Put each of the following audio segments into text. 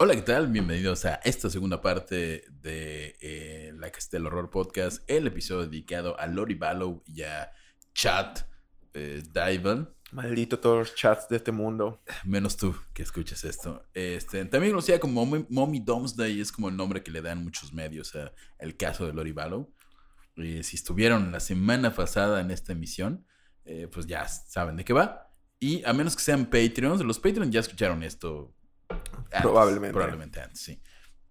Hola, ¿qué tal? Bienvenidos a esta segunda parte de eh, La Casita del Horror Podcast, el episodio dedicado a Lori Ballow y a Chad eh, Divan. Maldito todos los chats de este mundo. Menos tú que escuches esto. Este, también conocida como Mommy, Mommy Domesday, es como el nombre que le dan muchos medios a el caso de Lori Ballow. Si estuvieron la semana pasada en esta emisión, eh, pues ya saben de qué va. Y a menos que sean Patreons, los Patreons ya escucharon esto antes, Probablemente. Probablemente antes, sí.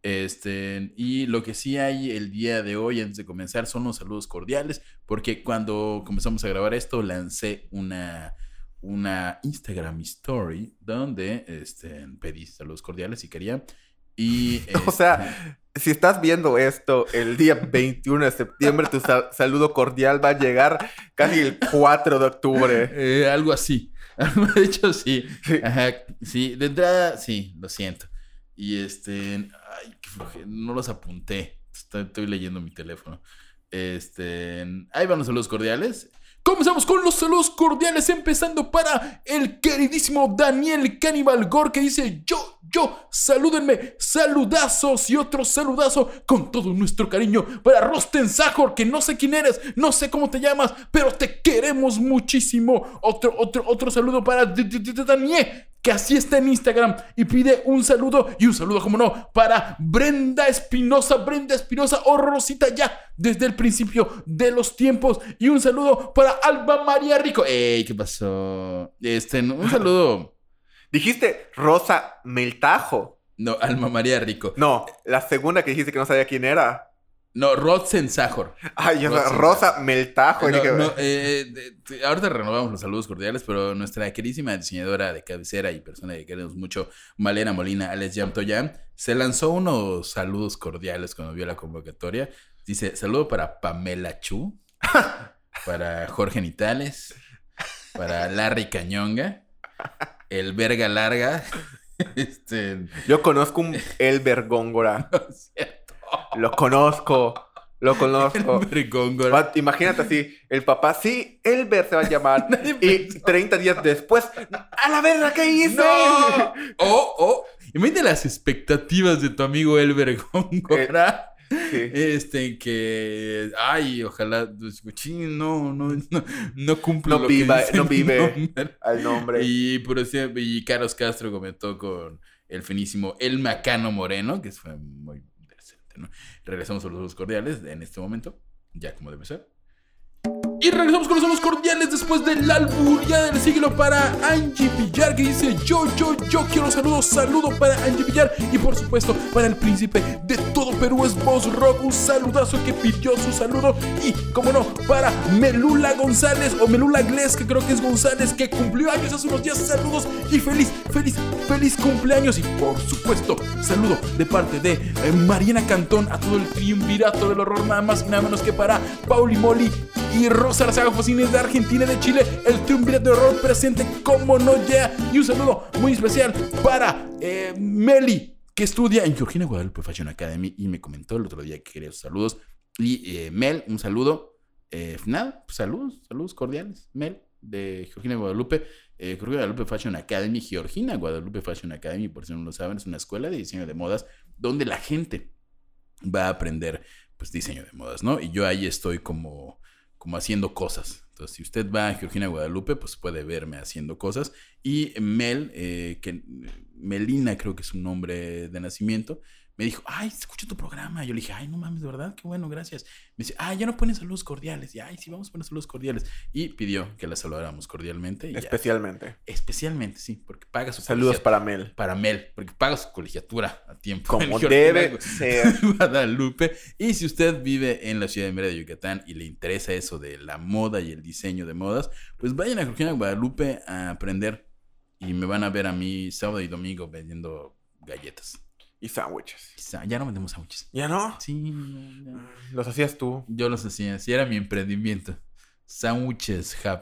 Este, y lo que sí hay el día de hoy, antes de comenzar, son los saludos cordiales, porque cuando comenzamos a grabar esto, lancé una, una Instagram Story donde este, pedí saludos cordiales si quería. Y, O este, sea, si estás viendo esto el día 21 de septiembre, tu sa- saludo cordial va a llegar casi el 4 de octubre. eh, algo así. De hecho, sí. Sí. Ajá, sí, de entrada, sí, lo siento. Y este, ay, qué flojera, no los apunté. Estoy, estoy leyendo mi teléfono. Este, ahí van los saludos cordiales. Comenzamos con los saludos cordiales, empezando para el queridísimo Daniel Cannibal Gore que dice: Yo, yo, salúdenme, saludazos y otro saludazo con todo nuestro cariño para Rosten Sajor, que no sé quién eres, no sé cómo te llamas, pero te queremos muchísimo. Otro, otro, otro saludo para Daniel, que así está en Instagram y pide un saludo y un saludo, como no, para Brenda Espinosa, Brenda Espinosa o Rosita ya desde el principio de los tiempos y un saludo para Alba María Rico. ¡Ey! ¿Qué pasó? Este, un saludo. Dijiste Rosa Meltajo. No, Alma María Rico. No, la segunda que dijiste que no sabía quién era. No, Rodsen Sajor. Ay, yo, Rosa. Rosa Meltajo. No, no, eh, de- ahorita renovamos los saludos cordiales, pero nuestra queridísima diseñadora de cabecera y persona que queremos mucho, Malena Molina, Alex Yam Toyam, se lanzó unos saludos cordiales cuando vio la convocatoria. Dice, saludo para Pamela Chu, para Jorge Nitales, para Larry Cañonga, el Verga Larga, este, Yo conozco un Elber Góngora. no Lo conozco. Lo conozco. Va- Imagínate así, el papá, sí, Elber se va a llamar. Y pensó. 30 días después, ¡a la verga, qué hice! ¡No! Oh, oh. Imagínate las expectativas de tu amigo Elber Góngora. Sí. Este, que. Ay, ojalá. pues, chin, no, no, no, no cumple No lo viva- que dice no vive. nombre. Al nombre. Y, por y Carlos Castro comentó con el finísimo El Macano Moreno, que fue muy Regresamos a los cordiales en este momento, ya como debe ser. Y regresamos con los saludos cordiales después del alburia del siglo para Angie Villar que dice yo, yo, yo quiero saludos, saludo para Angie Villar. Y por supuesto para el príncipe de todo Perú es Boss Rock, un saludazo que pidió su saludo. Y como no, para Melula González o Melula Gles que creo que es González que cumplió años hace unos días, saludos y feliz, feliz, feliz cumpleaños. Y por supuesto saludo de parte de eh, Mariana Cantón a todo el triunvirato del horror nada más y nada menos que para Pauli Moli y Rosa Arzaga Focines de Argentina y de Chile, el triunvirato de horror presente como no ya. Y un saludo muy especial para eh, Meli, que estudia en Georgina Guadalupe Fashion Academy y me comentó el otro día que quería sus saludos. Y eh, Mel, un saludo. Eh, nada, pues saludos, saludos cordiales. Mel, de Georgina Guadalupe. Eh, Georgina Guadalupe Fashion Academy, Georgina Guadalupe Fashion Academy, por si no lo saben, es una escuela de diseño de modas donde la gente va a aprender pues diseño de modas, ¿no? Y yo ahí estoy como como haciendo cosas. Entonces, si usted va a Georgina Guadalupe, pues puede verme haciendo cosas. Y Mel, eh, que Melina creo que es un nombre de nacimiento, me dijo, ay, escucho tu programa. Yo le dije, ay, no mames, de verdad, qué bueno, gracias. Me dice, ay, ya no ponen saludos cordiales. Y, ay, sí, vamos a poner saludos cordiales. Y pidió que la saludáramos cordialmente. y ya. Especialmente. Especialmente, sí, porque paga su Saludos para Mel. para Mel, porque paga su colegiatura a tiempo. Como debe ser. Guadalupe. Y si usted vive en la ciudad de Mérida de Yucatán y le interesa eso de la moda y el diseño de modas, pues vayan a Georgina Guadalupe a aprender y me van a ver a mí sábado y domingo vendiendo galletas. Y sándwiches. Ya no vendemos sándwiches. ¿Ya no? Sí, no, ya. Los hacías tú. Yo los hacía, así era mi emprendimiento. Sándwiches Hub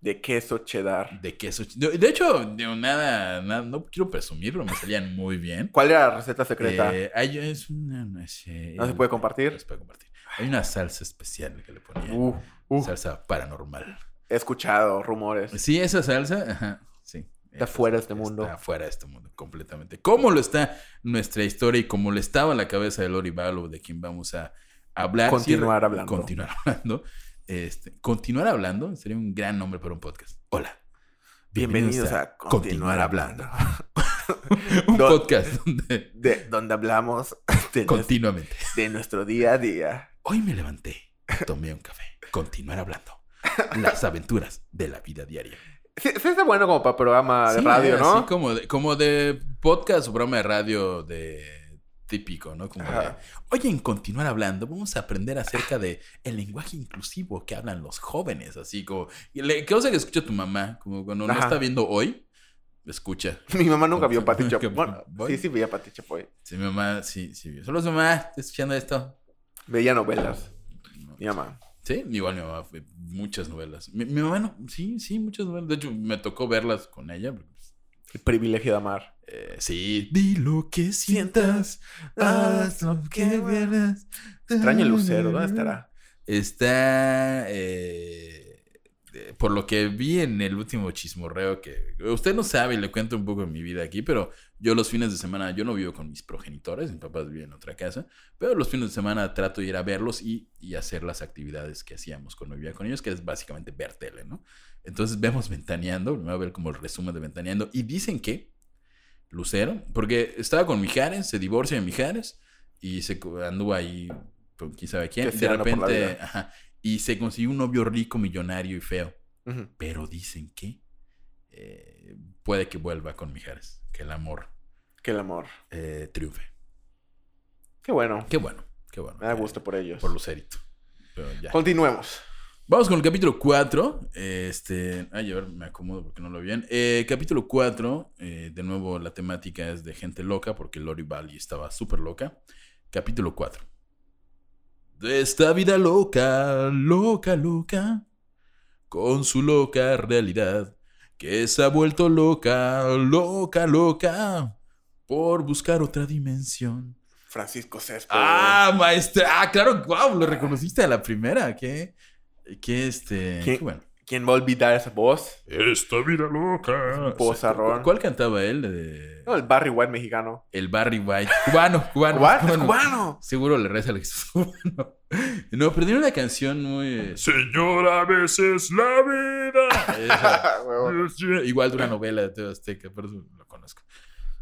De queso cheddar. de queso. De, de hecho, de nada, nada, no quiero presumirlo, me salían muy bien. ¿Cuál era la receta secreta? Eh, hay- es una, no sé, ¿No se puede compartir? no se puede compartir. Hay una salsa especial que le ponía. Uh, uh, Salsa paranormal. he escuchado rumores. Sí, esa salsa, ajá, sí. Está Esa fuera de este mundo. Está fuera de este mundo, completamente. ¿Cómo lo está nuestra historia y cómo le estaba la cabeza de Lori Ballo, de quien vamos a hablar? Continuar hablando. Continuar hablando. Este, continuar hablando sería un gran nombre para un podcast. Hola. Bienvenidos a Continuar Hablando. un podcast donde De donde hablamos de, continuamente. de nuestro día a día. Hoy me levanté, tomé un café. Continuar hablando. Las aventuras de la vida diaria. Sí, sí está bueno como para programa de Sí, radio, ¿no? como de, como de podcast o programa de radio de típico, ¿no? Como de, oye, en continuar hablando, vamos a aprender acerca de el lenguaje inclusivo que hablan los jóvenes, así como, ¿qué cosa que escucha tu mamá? Como cuando no está viendo hoy, escucha. Mi mamá nunca vio Pati Chapoy. Bueno, sí, sí veía Pati Chapoy. Sí, mi mamá, sí, sí. vio. Solo su mamá, ¿estás escuchando esto? Veía novelas. Mi mamá. Sí, igual mi mamá fue muchas novelas. Mi, mi mamá no, sí, sí, muchas novelas. De hecho, me tocó verlas con ella. pues, El privilegio de amar. eh, sí, di lo que sientas, haz lo que veas. Extraño el lucero, ¿dónde estará? Está, eh, por lo que vi en el último chismorreo, que usted no sabe, y le cuento un poco de mi vida aquí, pero yo los fines de semana, yo no vivo con mis progenitores, mis papás viven en otra casa, pero los fines de semana trato de ir a verlos y, y hacer las actividades que hacíamos cuando vivía con ellos, que es básicamente ver tele, ¿no? Entonces vemos Ventaneando, me voy a ver como el resumen de Ventaneando, y dicen que Lucero, porque estaba con Mijares, se divorcia de Mijares, y se anduvo ahí con quién sabe quién, de repente, ajá, y se consiguió un novio rico, millonario y feo, pero dicen que eh, puede que vuelva con Mijares, que el amor Que el amor. eh, triunfe. Qué bueno. Qué bueno, qué bueno. Me da gusto por ellos. Por Lucerito. Pero ya. Continuemos. Vamos con el capítulo 4. Este. Ay, a ver, me acomodo porque no lo vi bien. Eh, capítulo 4. eh, de nuevo, la temática es de gente loca porque Lori Bally estaba súper loca. Capítulo 4. De esta vida loca, loca, loca. Con su loca realidad. Que se ha vuelto loca, loca, loca. Por buscar otra dimensión. Francisco Céspedes. Ah, maestra. Ah, claro, wow, lo reconociste a la primera. Qué, qué este. ¿Qué? qué bueno. ¿Quién va a olvidar esa voz? Esta vida loca. Pozarrón. ¿Cuál cantaba él? No, el Barry White mexicano. El Barry White. Cubano, cubano. ¿What? cubano. ¡Cubano! Seguro le reza al cubano. No, pero tiene una canción muy. eh, Señora, a veces la vida. Igual de una novela de TV Azteca, por eso lo conozco.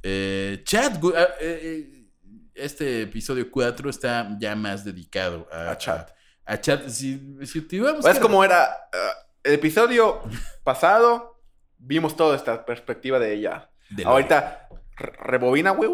Eh, Chat, gu- ah, eh, eh, este episodio 4 está ya más dedicado a, A Chat. A, a Chat. Si, si te íbamos Es como era ah, el episodio pasado. Vimos toda esta perspectiva de ella. de Ahorita, re- rebobina, güey.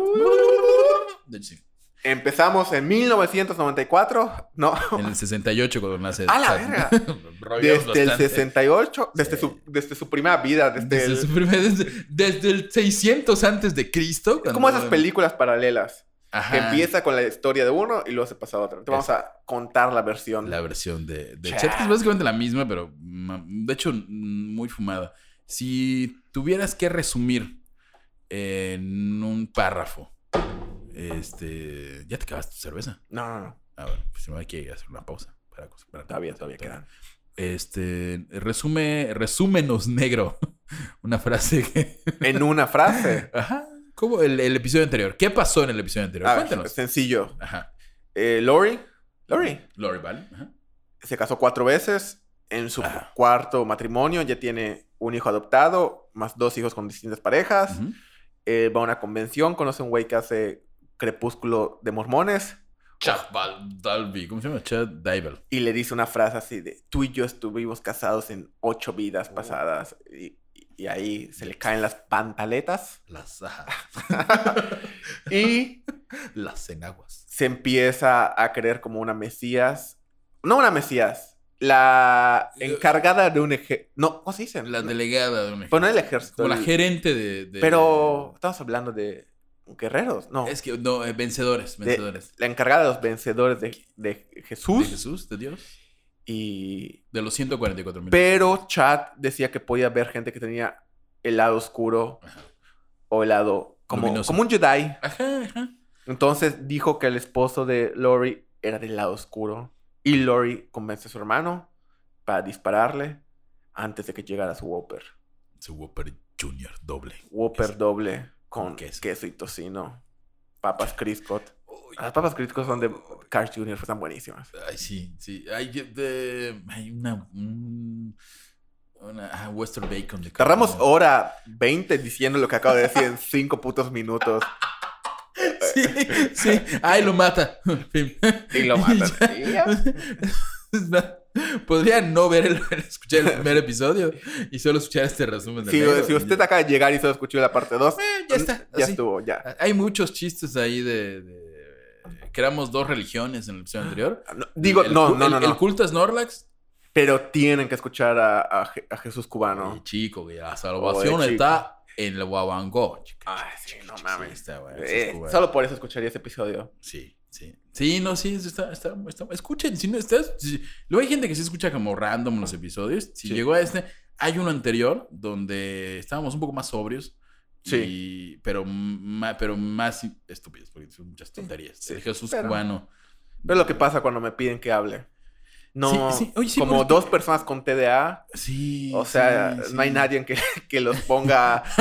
sí. Empezamos en 1994. No. En el 68 cuando nace ¡A la verga! Desde el bastante. 68. Desde, Sí. su, desde su primera vida. Desde, Desde, el- su primer- desde- desde el 600 antes de Cristo. es como esas películas paralelas. Ajá. Que empieza con la historia de uno y luego se pasa a otro. Te vamos a contar la versión. La versión de, de Chat. Chat, que es básicamente la misma, pero de hecho muy fumada. Si tuvieras que resumir en un párrafo, este, ya te acabaste tu cerveza. No, no, no. Ah, bueno, pues hay que hacer una pausa. Para, para- Todavía, todavía quedan. Este, resume, resúmenos negro. Una frase que. En una frase. Ajá. Como el, el episodio anterior. ¿Qué pasó en el episodio anterior? A ver, Cuéntanos. sencillo. Ajá. Eh, Lori. Lori. Lori Ball. Ajá. se casó cuatro veces. En su Ajá. cuarto matrimonio ya tiene un hijo adoptado, más dos hijos con distintas parejas. Eh, va a una convención, conoce a un güey que hace crepúsculo de mormones Chad Dalby. ¿Cómo se llama? Chad Dybel. y le dice una frase así de, tú y yo estuvimos casados en ocho vidas Oh. pasadas. Y, y ahí se le caen las pantaletas Las, y Las enaguas. se empieza a creer como una mesías. No una mesías, la encargada de un ejército. No, ¿cómo se dice? La delegada de un ejército. Pues no el ejército. Como la gerente de. de- Pero estamos hablando de guerreros, no. Es que, no, eh, vencedores, de- vencedores. la encargada de los vencedores de, de De Jesús. Jesús, de Dios. Y. De los 144 mil. Pero Chad decía que podía ver gente que tenía el lado oscuro Ajá. o el lado. Como, Luminoso. como un Jedi. Ajá, ajá. Entonces dijo que el esposo de Lori era del lado oscuro. Y Lori convence a su hermano para dispararle antes de que llegara su Whopper. Su Whopper Junior doble. Whopper doble con Con queso. queso. y tocino. Papas Criscott. Las papas Criscott son de Cars Jr. están buenísimas. Ay, sí, sí. Hay, de- hay una. un- una ah, Western Bacon. De Tardamos como- hora 20 diciendo lo que acabo de decir en 5 putos minutos. Sí, sí. Ay, lo mata. Y lo matan. ya. Podría no ver el, escuchar el primer episodio y solo escuchar este resumen de Si, negro. si usted acaba de llegar y solo escuchó la parte 2, Eh, ya está. ya así. estuvo, ya. Hay muchos chistes ahí de, de- que éramos dos religiones en el episodio anterior. No, digo, El no, no, el- no, El culto a Snorlax. Pero tienen que escuchar a, a Je- a Jesús Cubano. Oye, chico, güey, la salvación Oye, está en el Guabangó. chica, Ay, sí, no mames. Sí, está, güey, Eh, solo por eso escucharía ese episodio. Sí, sí. Sí, no, sí, está, está, está- escuchen, si no estás, si- luego hay gente que se escucha como random los episodios. Si Sí. llegó a este, hay uno anterior donde estábamos un poco más sobrios. Sí. y- pero, ma- pero más estúpidos, porque son muchas tonterías. sí, El Jesús pero- cubano. Pero lo que pasa cuando me piden que hable. No, Sí, sí. Oye, sí, como porque- dos personas con TDA, Sí. o sea, no hay nadie en que, que los ponga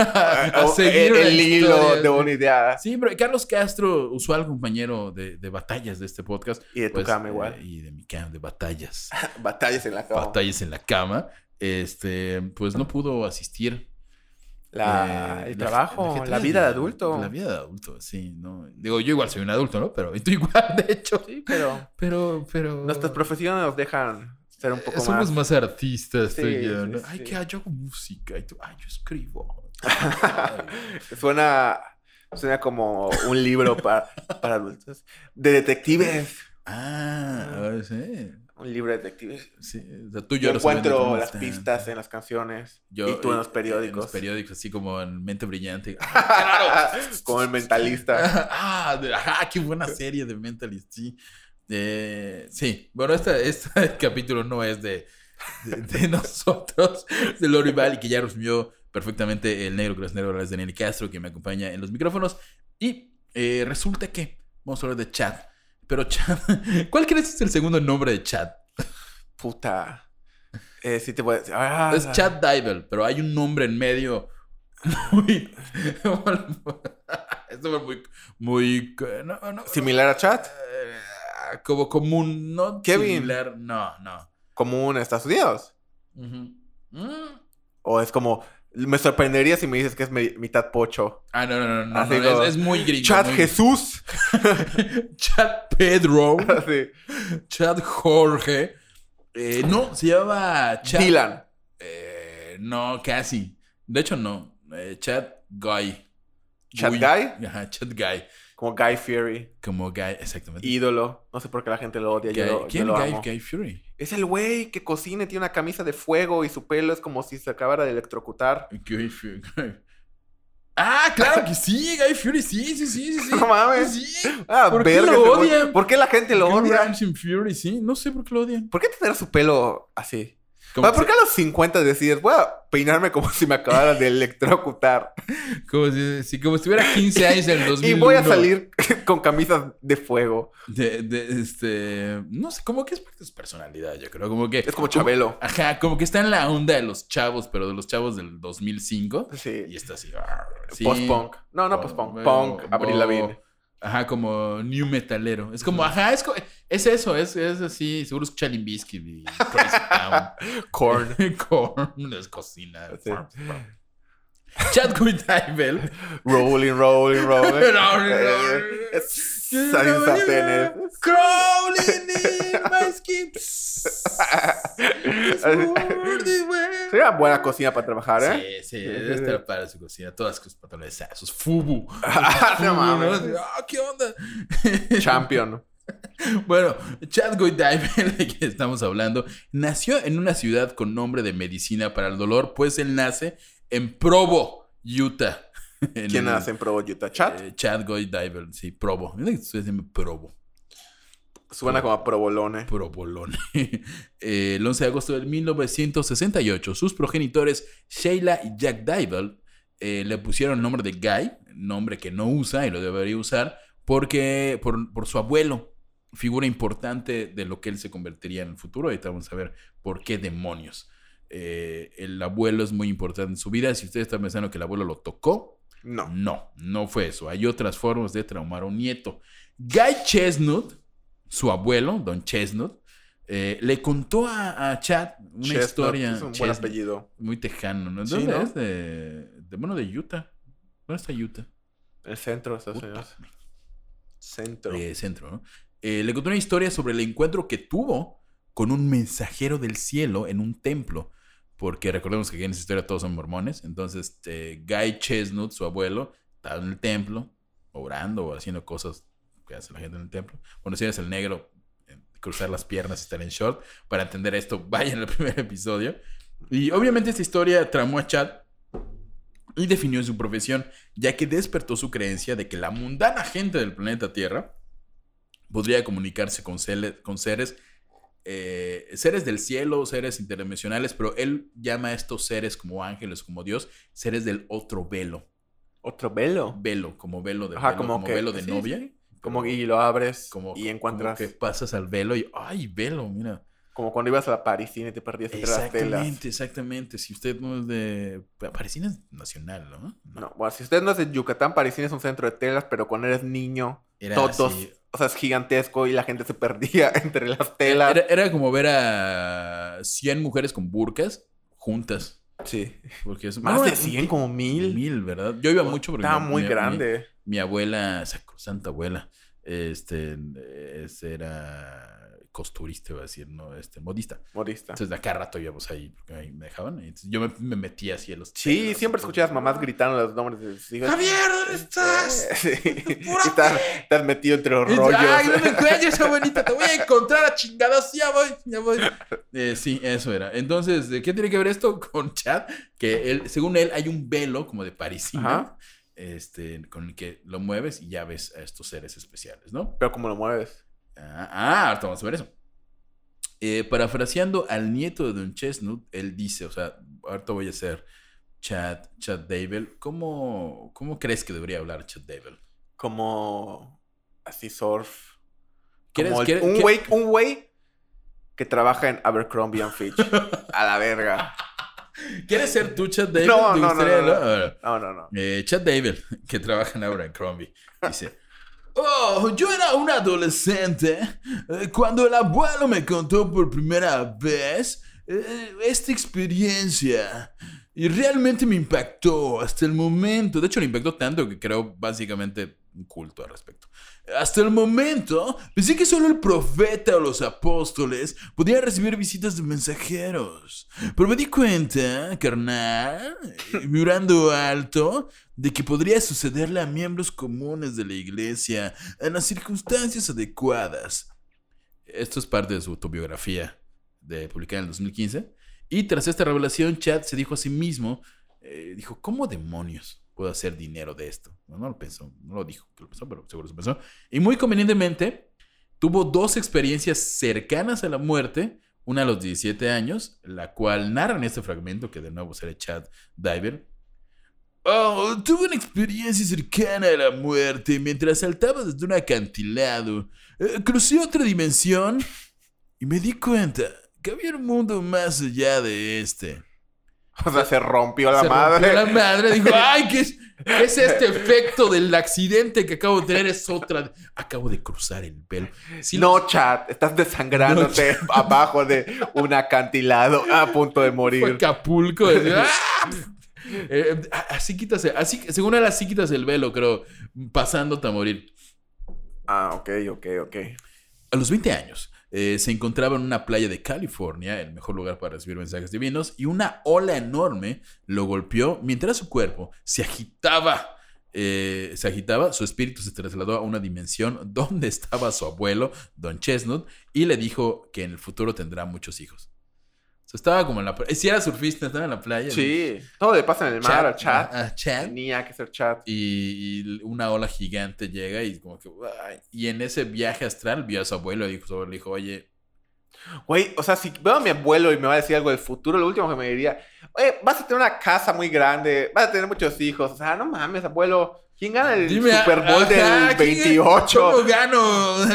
a o- seguir el, hilo de una idea. Sí, pero Carlos Castro, usual compañero de, de batallas de este podcast. Y de tu pues, cama eh, igual. y de mi cama, de batallas. Batallas en la cama. batallas en la cama. Este, pues no pudo asistir. La- Eh, el trabajo, la la, vida de adulto. La vida de adulto, sí. No. Digo, yo igual soy un adulto, ¿no? Pero tú igual, de hecho. Sí, pero Pero, pero. nuestras profesiones nos dejan ser un poco Eh, Somos más. más artistas, Sí, yo, ¿no? sí. Ay, que yo hago música. Y tú, ay, yo escribo. suena, suena como un libro para, para adultos. De detectives. Ah, ah, sí. Un libro de detectives. Sí, o sea, tú Yo encuentro las pistas en las canciones. Yo- y tú en los En periódicos. los periódicos, así como en Mente Brillante. Ah, ¡Claro! como el mentalista. ah, de- ajá, qué buena serie de Mentalist, sí. Eh, sí, bueno, este, este capítulo no es de, de, de nosotros, de Lori Val, y que ya resumió perfectamente el negro que es negro, es Daniel Castro, que me acompaña en los micrófonos. Y eh, resulta que vamos a hablar de Chad. Pero Chad, ¿cuál crees que es el segundo nombre de Chad? Puta. Eh, sí te voy a decir. Ah, Es Chad Dybel, pero hay un nombre en medio muy. Fue muy. muy no, no, Similar a Chad. eh, como común, no Kevin. similar. No, no. Común en Estados Unidos. Mm. O es como. Me sorprendería si me dices que es mi- mitad pocho. Ah, no, no, no. no, Así no, como, es, es muy gringo. Chad muy- Jesús. Chad Pedro. Así. Chad Jorge. Eh, no, se llama Chad. Dylan. Eh, no, casi. De hecho, no. Eh, Chad Guy. Chad Guy. Guy. Ajá, Chad Guy. Como Guy Fury. Como Guy, exactamente. Ídolo. No sé por qué la gente lo odia. Guy- yo lo, yo ¿Quién lo Guy, amo. Guy Fury? Es el güey que cocina y tiene una camisa de fuego y su pelo es como si se acabara de electrocutar. Guy Fury. Ah, claro que sí, Guy Fury, sí, sí, sí, sí. sí. No mames. Sí. Ah, ¿Por qué lo odian? ¿Por qué la gente lo odia? Fury, sí. No sé por qué lo odian. ¿Por qué tener su pelo así? Como, ¿Por qué a los 50 decides, voy a peinarme como si me acabara de electrocutar? como si, si- como si tuviera 15 años en el 2001. Y voy a salir con camisas de fuego. De, de, este... No sé, como que es parte de su personalidad, yo creo. Como que... Es como Chabelo. Ajá, como que está en la onda de los chavos, pero de los chavos del 2005. Y Sí. está así. ah, sí. Post-punk. No, no Oh, post-punk. Punk, Abril oh, Lavigne. Ajá, como new metalero. Es como, ajá, es, es eso, es, es así. Seguro escucha Limp Bizkit y Crazy Town. Corn. Corn, es cocina. Sí. Chad Guitaivel. Rolling, rolling, rolling. Rolling, rolling. In my skin. Sería buena cocina para trabajar, ¿eh? Sí, sí, debe estar para su cocina. Todas sus pantalones, ah, sus fubu. no mames. Ah, ¿qué onda? Champion. Bueno, Chad Goodyear, de quien estamos hablando, nació en una ciudad con nombre de medicina para el dolor, pues él nace en Provo, Utah. En ¿Quién el- hace en Provo Utah? ¿Chat? Eh, Chad Goy Diver, sí, Provo. Mira que estoy diciendo Provo. Suena como a provolone. Puro bolón. Eh, el 11 de agosto de 1968, sus progenitores Sheila y Jack Dybel eh, le pusieron el nombre de Guy, nombre que no usa y lo debería usar, porque por, por su abuelo, figura importante de lo que él se convertiría en el futuro. Ahorita vamos a ver por qué demonios. Eh, el abuelo es muy importante en su vida. Si ustedes están pensando que el abuelo lo tocó, No. no, no fue eso. Hay otras formas de traumar a un nieto. Guy Chestnut, su abuelo, Don Chestnut, eh, le contó a, a Chad una Chestnut, historia Es un buen Chestnut, apellido. muy tejano. ¿no? ¿De Sí, ¿Dónde ¿no? es? De, de, bueno, de Utah. ¿Dónde está Utah? El centro Estados Unidos. Centro. eh, centro, ¿no? Eh, le contó una historia sobre el encuentro que tuvo con un mensajero del cielo en un templo. Porque recordemos que aquí en esa historia todos son mormones. Entonces, eh, Guy Chestnut, su abuelo, estaba en el templo, orando o haciendo cosas que hace la gente en el templo. Bueno, si eres el negro, eh, cruzar las piernas y estar en short. Para entender esto, vayan al primer episodio. Y obviamente esta historia tramó a Chad y definió su profesión, ya que despertó su creencia de que la mundana gente del planeta Tierra podría comunicarse con, con seres, eh, seres del cielo, seres interdimensionales, pero él llama a estos seres como ángeles, como Dios, seres del otro velo. Otro velo. Velo, como velo de, Ajá, velo, como como que- velo de sí, novia. sí. Como y lo abres como- y encuentras. como que pasas al velo y ¡ay, velo! Mira. Como cuando ibas a la Parisina y te perdías entre las telas. Exactamente, exactamente. Si usted no es de... Parisina es nacional, ¿no? No, bueno, si usted no es de Yucatán, Parisina es un centro de telas, pero cuando eres niño, Era todos, así. o sea, es gigantesco y la gente se perdía entre las telas. Era, era como ver a 100 mujeres con burkas juntas. Sí. Porque es Más No, de un 100, ti- como mil. Mil, ¿verdad? Yo iba mucho porque... Estaba mi- muy mi- grande. Mi, mi abuela, santa abuela, este, es- era costurista, iba a decir, no, este, modista. Modista. Entonces, de acá rato íbamos ahí, porque ahí me dejaban. entonces yo me, me metía así a los... Sí, telas, siempre escuchabas mamás gritando los nombres de sus hijos. ¡Javier, ¿dónde estás? Sí. Y estás, estás metido entre los rollos. Ay, no me encuentres, abuelita. Te voy a encontrar a chingadas. Ya voy, ya voy. Eh, sí, eso era. Entonces, ¿de ¿qué tiene que ver esto con Chad? Que él, según él, hay un velo como de parisina. Este, con el que lo mueves y ya ves a estos seres especiales, ¿no? Pero como lo mueves. Ah, ah, ahorita vamos a ver eso. Eh, parafraseando al nieto de Don Chestnut, él dice, o sea, ahorita voy a hacer Chad, Chad Dable. ¿Cómo, ¿Cómo crees que debería hablar Chad Dable? Como así surf. ¿Quieres- Como el- un güey un güey que trabaja en Abercrombie and Fitch. A la verga. ¿Quieres ser tú, Chad Dable? No, ¿Te no, no, no, no. No, no, no. Eh, Chad Dable, que trabaja en Abercrombie, dice: Oh, yo era un adolescente eh, cuando el abuelo me contó por primera vez eh, esta experiencia. Y realmente me impactó hasta el momento. De hecho, me impactó tanto que creo básicamente un culto al respecto. Hasta el momento, pensé que solo el profeta o los apóstoles podían recibir visitas de mensajeros. Pero me di cuenta, carnal, mirando alto, de que podría sucederle a miembros comunes de la iglesia en las circunstancias adecuadas. Esto es parte de su autobiografía, de, publicada en el 2015. Y tras esta revelación, Chad se dijo a sí mismo, eh, dijo, ¿cómo demonios puedo hacer dinero de esto? No, no lo pensó, no lo dijo que lo pensó, pero seguro se pensó. Y muy convenientemente, tuvo dos experiencias cercanas a la muerte, una a los 17 años, la cual narra en este fragmento, que de nuevo será Chad Diver. Oh, tuve una experiencia cercana a la muerte mientras saltaba desde un acantilado. Eh, crucé otra dimensión y me di cuenta que había un mundo más allá de este. O sea, se rompió la Se madre. rompió la madre. Dijo, ay, ¿qué es, qué es este efecto del accidente que acabo de tener? Es otra. Acabo de cruzar el velo. Sí, no, chat, estás desangrándote abajo de un acantilado a punto de Fue morir. Acapulco. ¡Ah! Eh, así quitas, así, según él, así quitas el velo, creo, pasándote a morir. Ah, ok, ok, ok. A los 20 años, eh, se encontraba en una playa de California, el mejor lugar para recibir mensajes divinos, y una ola enorme lo golpeó mientras su cuerpo se agitaba. eh, se agitaba, su espíritu se trasladó a una dimensión donde estaba su abuelo, Don Chestnut, y le dijo que en el futuro tendrá muchos hijos. Sea, estaba como en la playa. Si era surfista, estaba en la playa. Sí. Todo le pasa en el mar, al chat. A, a chat. Tenía que ser chat. Y, y una ola gigante llega y como que... ay, Y en ese viaje astral vio a su abuelo y dijo, su abuelo le dijo, oye, Güey, o sea, si veo a mi abuelo y me va a decir algo del futuro, lo último que me diría, oye, vas a tener una casa muy grande, vas a tener muchos hijos. O sea, no mames, abuelo. ¿Quién gana el dime... Super Bowl ajá, del ¿quién- 28? ¿Cómo gano?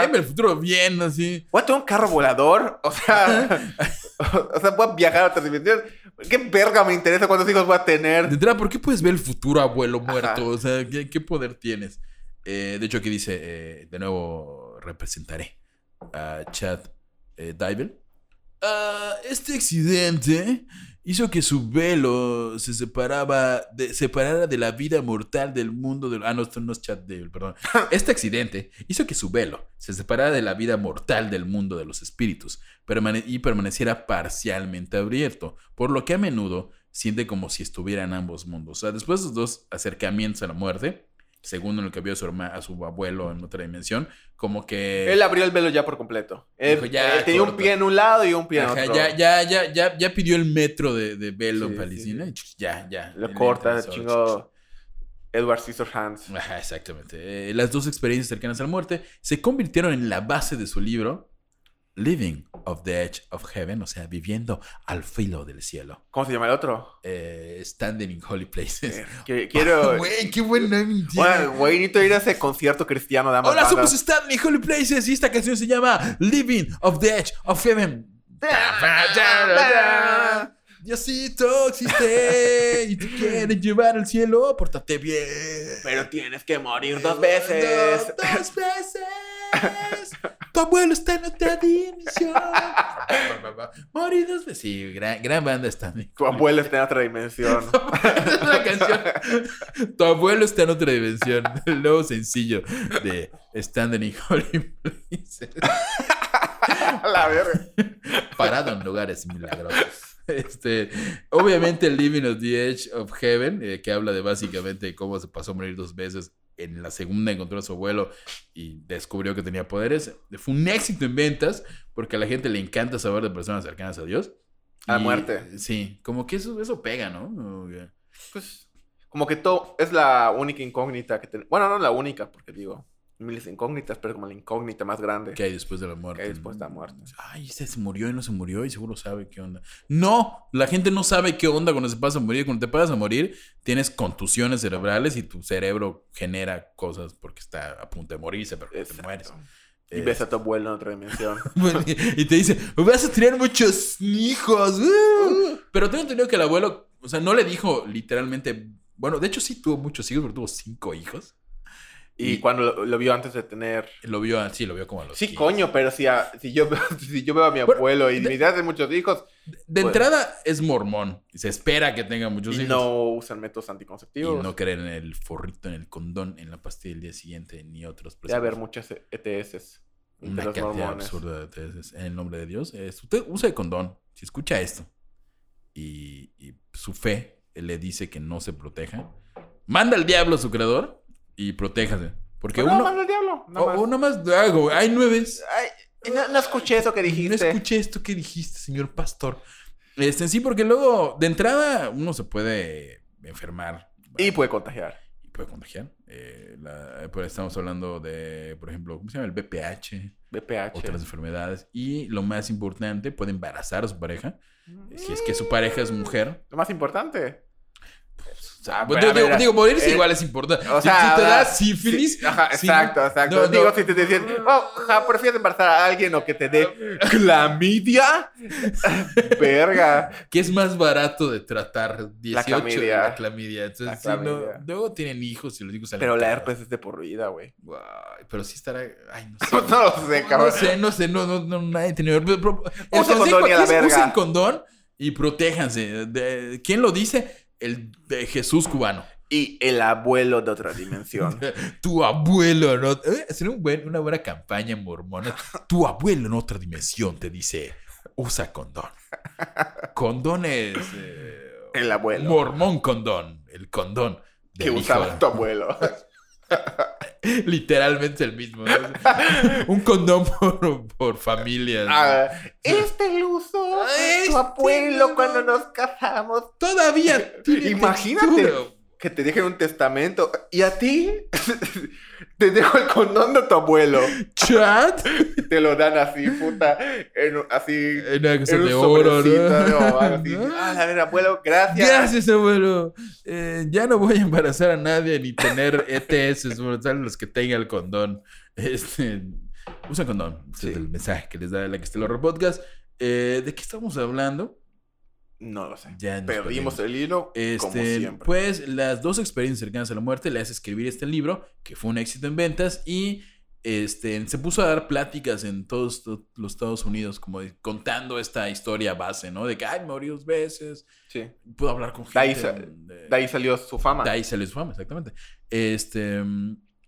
Léeme el futuro bien, así. ¿Voy a tener un carro volador? O sea, o sea, voy a viajar a otra dimensión. ¿Qué verga me interesa cuántos hijos voy a De tener? entrada, ¿por qué puedes ver el futuro abuelo muerto? Ajá. O sea, ¿qué, qué poder tienes? Eh, de hecho, aquí dice, eh, de nuevo representaré a Chad eh. Ah, este accidente hizo que su velo se separaba de, separara de la vida mortal del mundo del... Ah, no, esto no es Chad Divel, perdón. Este accidente hizo que su velo se separara de la vida mortal del mundo de los espíritus permane- y permaneciera parcialmente abierto, por lo que a menudo siente como si estuviera en ambos mundos. O sea, después de esos dos acercamientos a la muerte, segundo en el que vio a su, herma- a su abuelo en otra dimensión, como que... Él abrió el velo ya por completo. Él, Dijo, ya, él tenía un pie en un lado y un pie en otro. ya, ya, ya, ya, ya pidió el metro de, de velo Sí, en sí, ch- ya, ya. Lo corta, chingo. Edward Scissorhands. Ajá, exactamente. Eh, las dos experiencias cercanas a la muerte se convirtieron en la base de su libro Living of the Edge of Heaven, o sea, viviendo al filo del cielo. ¿Cómo se llama el otro? Eh, standing in Holy Places. Que- quiero. Güey, qué buen tiene. Bueno, güey, necesito ir a ese concierto cristiano de ambas Hola, somos. Standing in Holy Places y esta canción se llama Living of the Edge of Heaven. Diosito existe y te quiere llevar al cielo, pórtate bien. Pero tienes que morir dos veces. Dos veces. Tu abuelo está en otra dimensión. Morir dos veces. Sí, gran, gran banda Standing. Tu abuelo está en otra dimensión. Es la canción. Tu abuelo está en otra dimensión. El nuevo sencillo de Standing in Holy Places. la verga. Parado en lugares milagrosos. Este, obviamente, Living of the Edge of Heaven, eh, que habla de básicamente cómo se pasó a morir dos veces. En la segunda encontró a su abuelo y descubrió que tenía poderes. Fue un éxito en ventas porque a la gente le encanta saber de personas cercanas a Dios. A la Y, muerte. Sí, como que eso, eso pega, ¿no? Pues, como que todo es la única incógnita que tenemos. Bueno, no la única, porque digo, miles de incógnitas, pero como la incógnita más grande. ¿Qué hay después de la muerte? ¿Qué hay después de la muerte? Ay, se murió y no se murió y seguro sabe qué onda. No, la gente no sabe qué onda cuando se pasa a morir. Cuando te pasas a morir, tienes contusiones cerebrales y tu cerebro genera cosas porque está a punto de morirse, pero te mueres. Y ves a tu abuelo en otra dimensión. y te dice, vas a tener muchos hijos. uh". Pero tengo entendido que el abuelo, o sea, no le dijo literalmente, bueno, de hecho sí tuvo muchos hijos, pero tuvo cinco hijos. Y Y- cuando lo, lo vio antes de tener. Lo vio, sí, lo vio como a los Sí, 15. coño, pero si, a- si, yo, veo, si yo veo a mi Bueno, abuelo y de- mi idea de muchos hijos De Pues- entrada es mormón. y Se espera que tenga muchos y hijos. no usan métodos Y anticonceptivos, no creer en el forrito, en el condón, en la pastilla del día siguiente, ni otros. debe haber muchas ETS Una los cantidad mormones. absurda de tesis. En el nombre de Dios. Es- usted usa el condón. Si escucha esto y, y su fe le dice que no se proteja, manda al diablo a su creador y protéjase. Porque No, uno. manda al diablo. nada o- más. o nada más hago. Hay nueves. Ay, no, no escuché eso que No dijiste. escuché esto que dijiste, señor pastor. Este, sí, porque luego, de entrada, uno se puede enfermar. Y puede contagiar. y puede contagiar. Eh, la- pues estamos hablando de, por ejemplo, ¿cómo se llama? El BPH, BPH. otras enfermedades. Y lo más importante, puede embarazar a su pareja. Si es que su pareja es mujer. Lo más importante. O sea, pues, digo, ver, digo, morirse eh, igual es importante. O sea, si, te da sífilis. sí, ajá, sí, exacto, exacto. no, no. Digo, si te dicen, oh, ja, prefieres embarazar a alguien o que te dé clamidia, verga. que es más barato de tratar 18 clamidia. la clamidia. Entonces, La no, clamidia. luego tienen hijos y los hijos Pero la herpes es de por vida, güey. Pero sí estará. Ay, no sé. No lo sé, No cabrón. sé, no sé, no, no, no nadie tiene. Usa consejo condón y a la verga. usen condón y protéjanse. De- ¿Quién lo dice? El de Jesús cubano. Y el abuelo de otra dimensión. Tu abuelo, ¿no? Eh, Sería un buen- una buena campaña mormona. Tu abuelo en otra dimensión te dice: usa condón. Condón es. eh, El abuelo. Mormón condón. El condón. que usaba tu abuelo. Literalmente el mismo. ¿no? Un condón por, por familia. ¿no? Ah, este lo usó Este tu abuelo no. cuando nos casamos. Todavía. Imagínate. textura. Que te dejen un testamento. Y a ti te dejo el condón de tu abuelo. Chat. Te lo dan así, puta. En, así. En en un de oro, ¿no? ¿no? Así. Ah, a ver, abuelo, gracias. Gracias, abuelo. Eh, ya no voy a embarazar a nadie ni tener ETS, bueno, tal, los que tengan el condón. Este, usa condón. Ese es el mensaje que les da la que está el podcast. Eh, ¿De qué estamos hablando? No lo sé. Ya Perdimos perdimos. el hilo, como Este, siempre. pues las dos experiencias cercanas a la muerte le hace escribir este libro, que fue un éxito en ventas, y este, se puso a dar pláticas en todos to- los Estados Unidos, como de- contando esta historia base, ¿no? De que, ay, morí dos veces, Sí. puedo hablar con gente. De ahí, sa- de- de ahí salió su fama. de ahí sale su fama, exactamente. Este,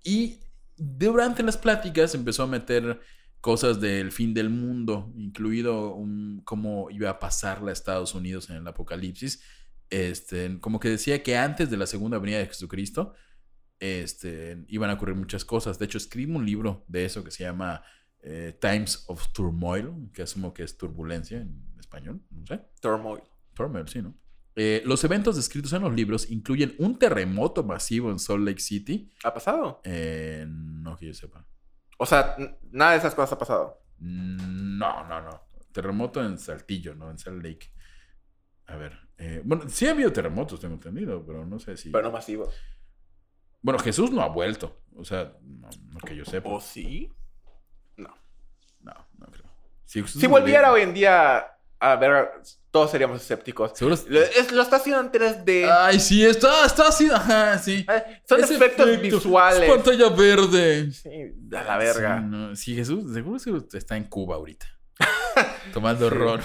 y durante las pláticas empezó a meter cosas del fin del mundo, incluido un- cómo iba a pasar a Estados Unidos en el apocalipsis. Este, como que decía que antes de la segunda venida de Jesucristo, este, iban a ocurrir muchas cosas. De hecho, escribe un libro de eso que se llama eh, Times of Turmoil, que asumo que es turbulencia en español, no sé. Turmoil. Turmoil, sí, ¿no? Eh, los eventos descritos en los libros incluyen un terremoto masivo en Salt Lake City. ¿Ha pasado? Eh, no que yo sepa. O sea, nada de esas cosas ha pasado. No, no, no. Terremoto en Saltillo, no en Salt Lake. A ver. eh, bueno, sí ha habido terremotos, tengo entendido, pero no sé si. Pero no masivo. Bueno, Jesús no ha vuelto. O sea, no, no que yo sepa. ¿O sí? No. No, no creo. Si volviera hoy en día a ver, todos seríamos escépticos. Seguro. Lo, es- lo está haciendo en 3D. Ay, sí, está, está así. Ajá, sí. Eh, Son Ese efectos efecto, visuales. es pantalla verde. Sí, a la verga. Sí, no, sí, Jesús, seguro que está en Cuba ahorita. Tomando Sí. ron.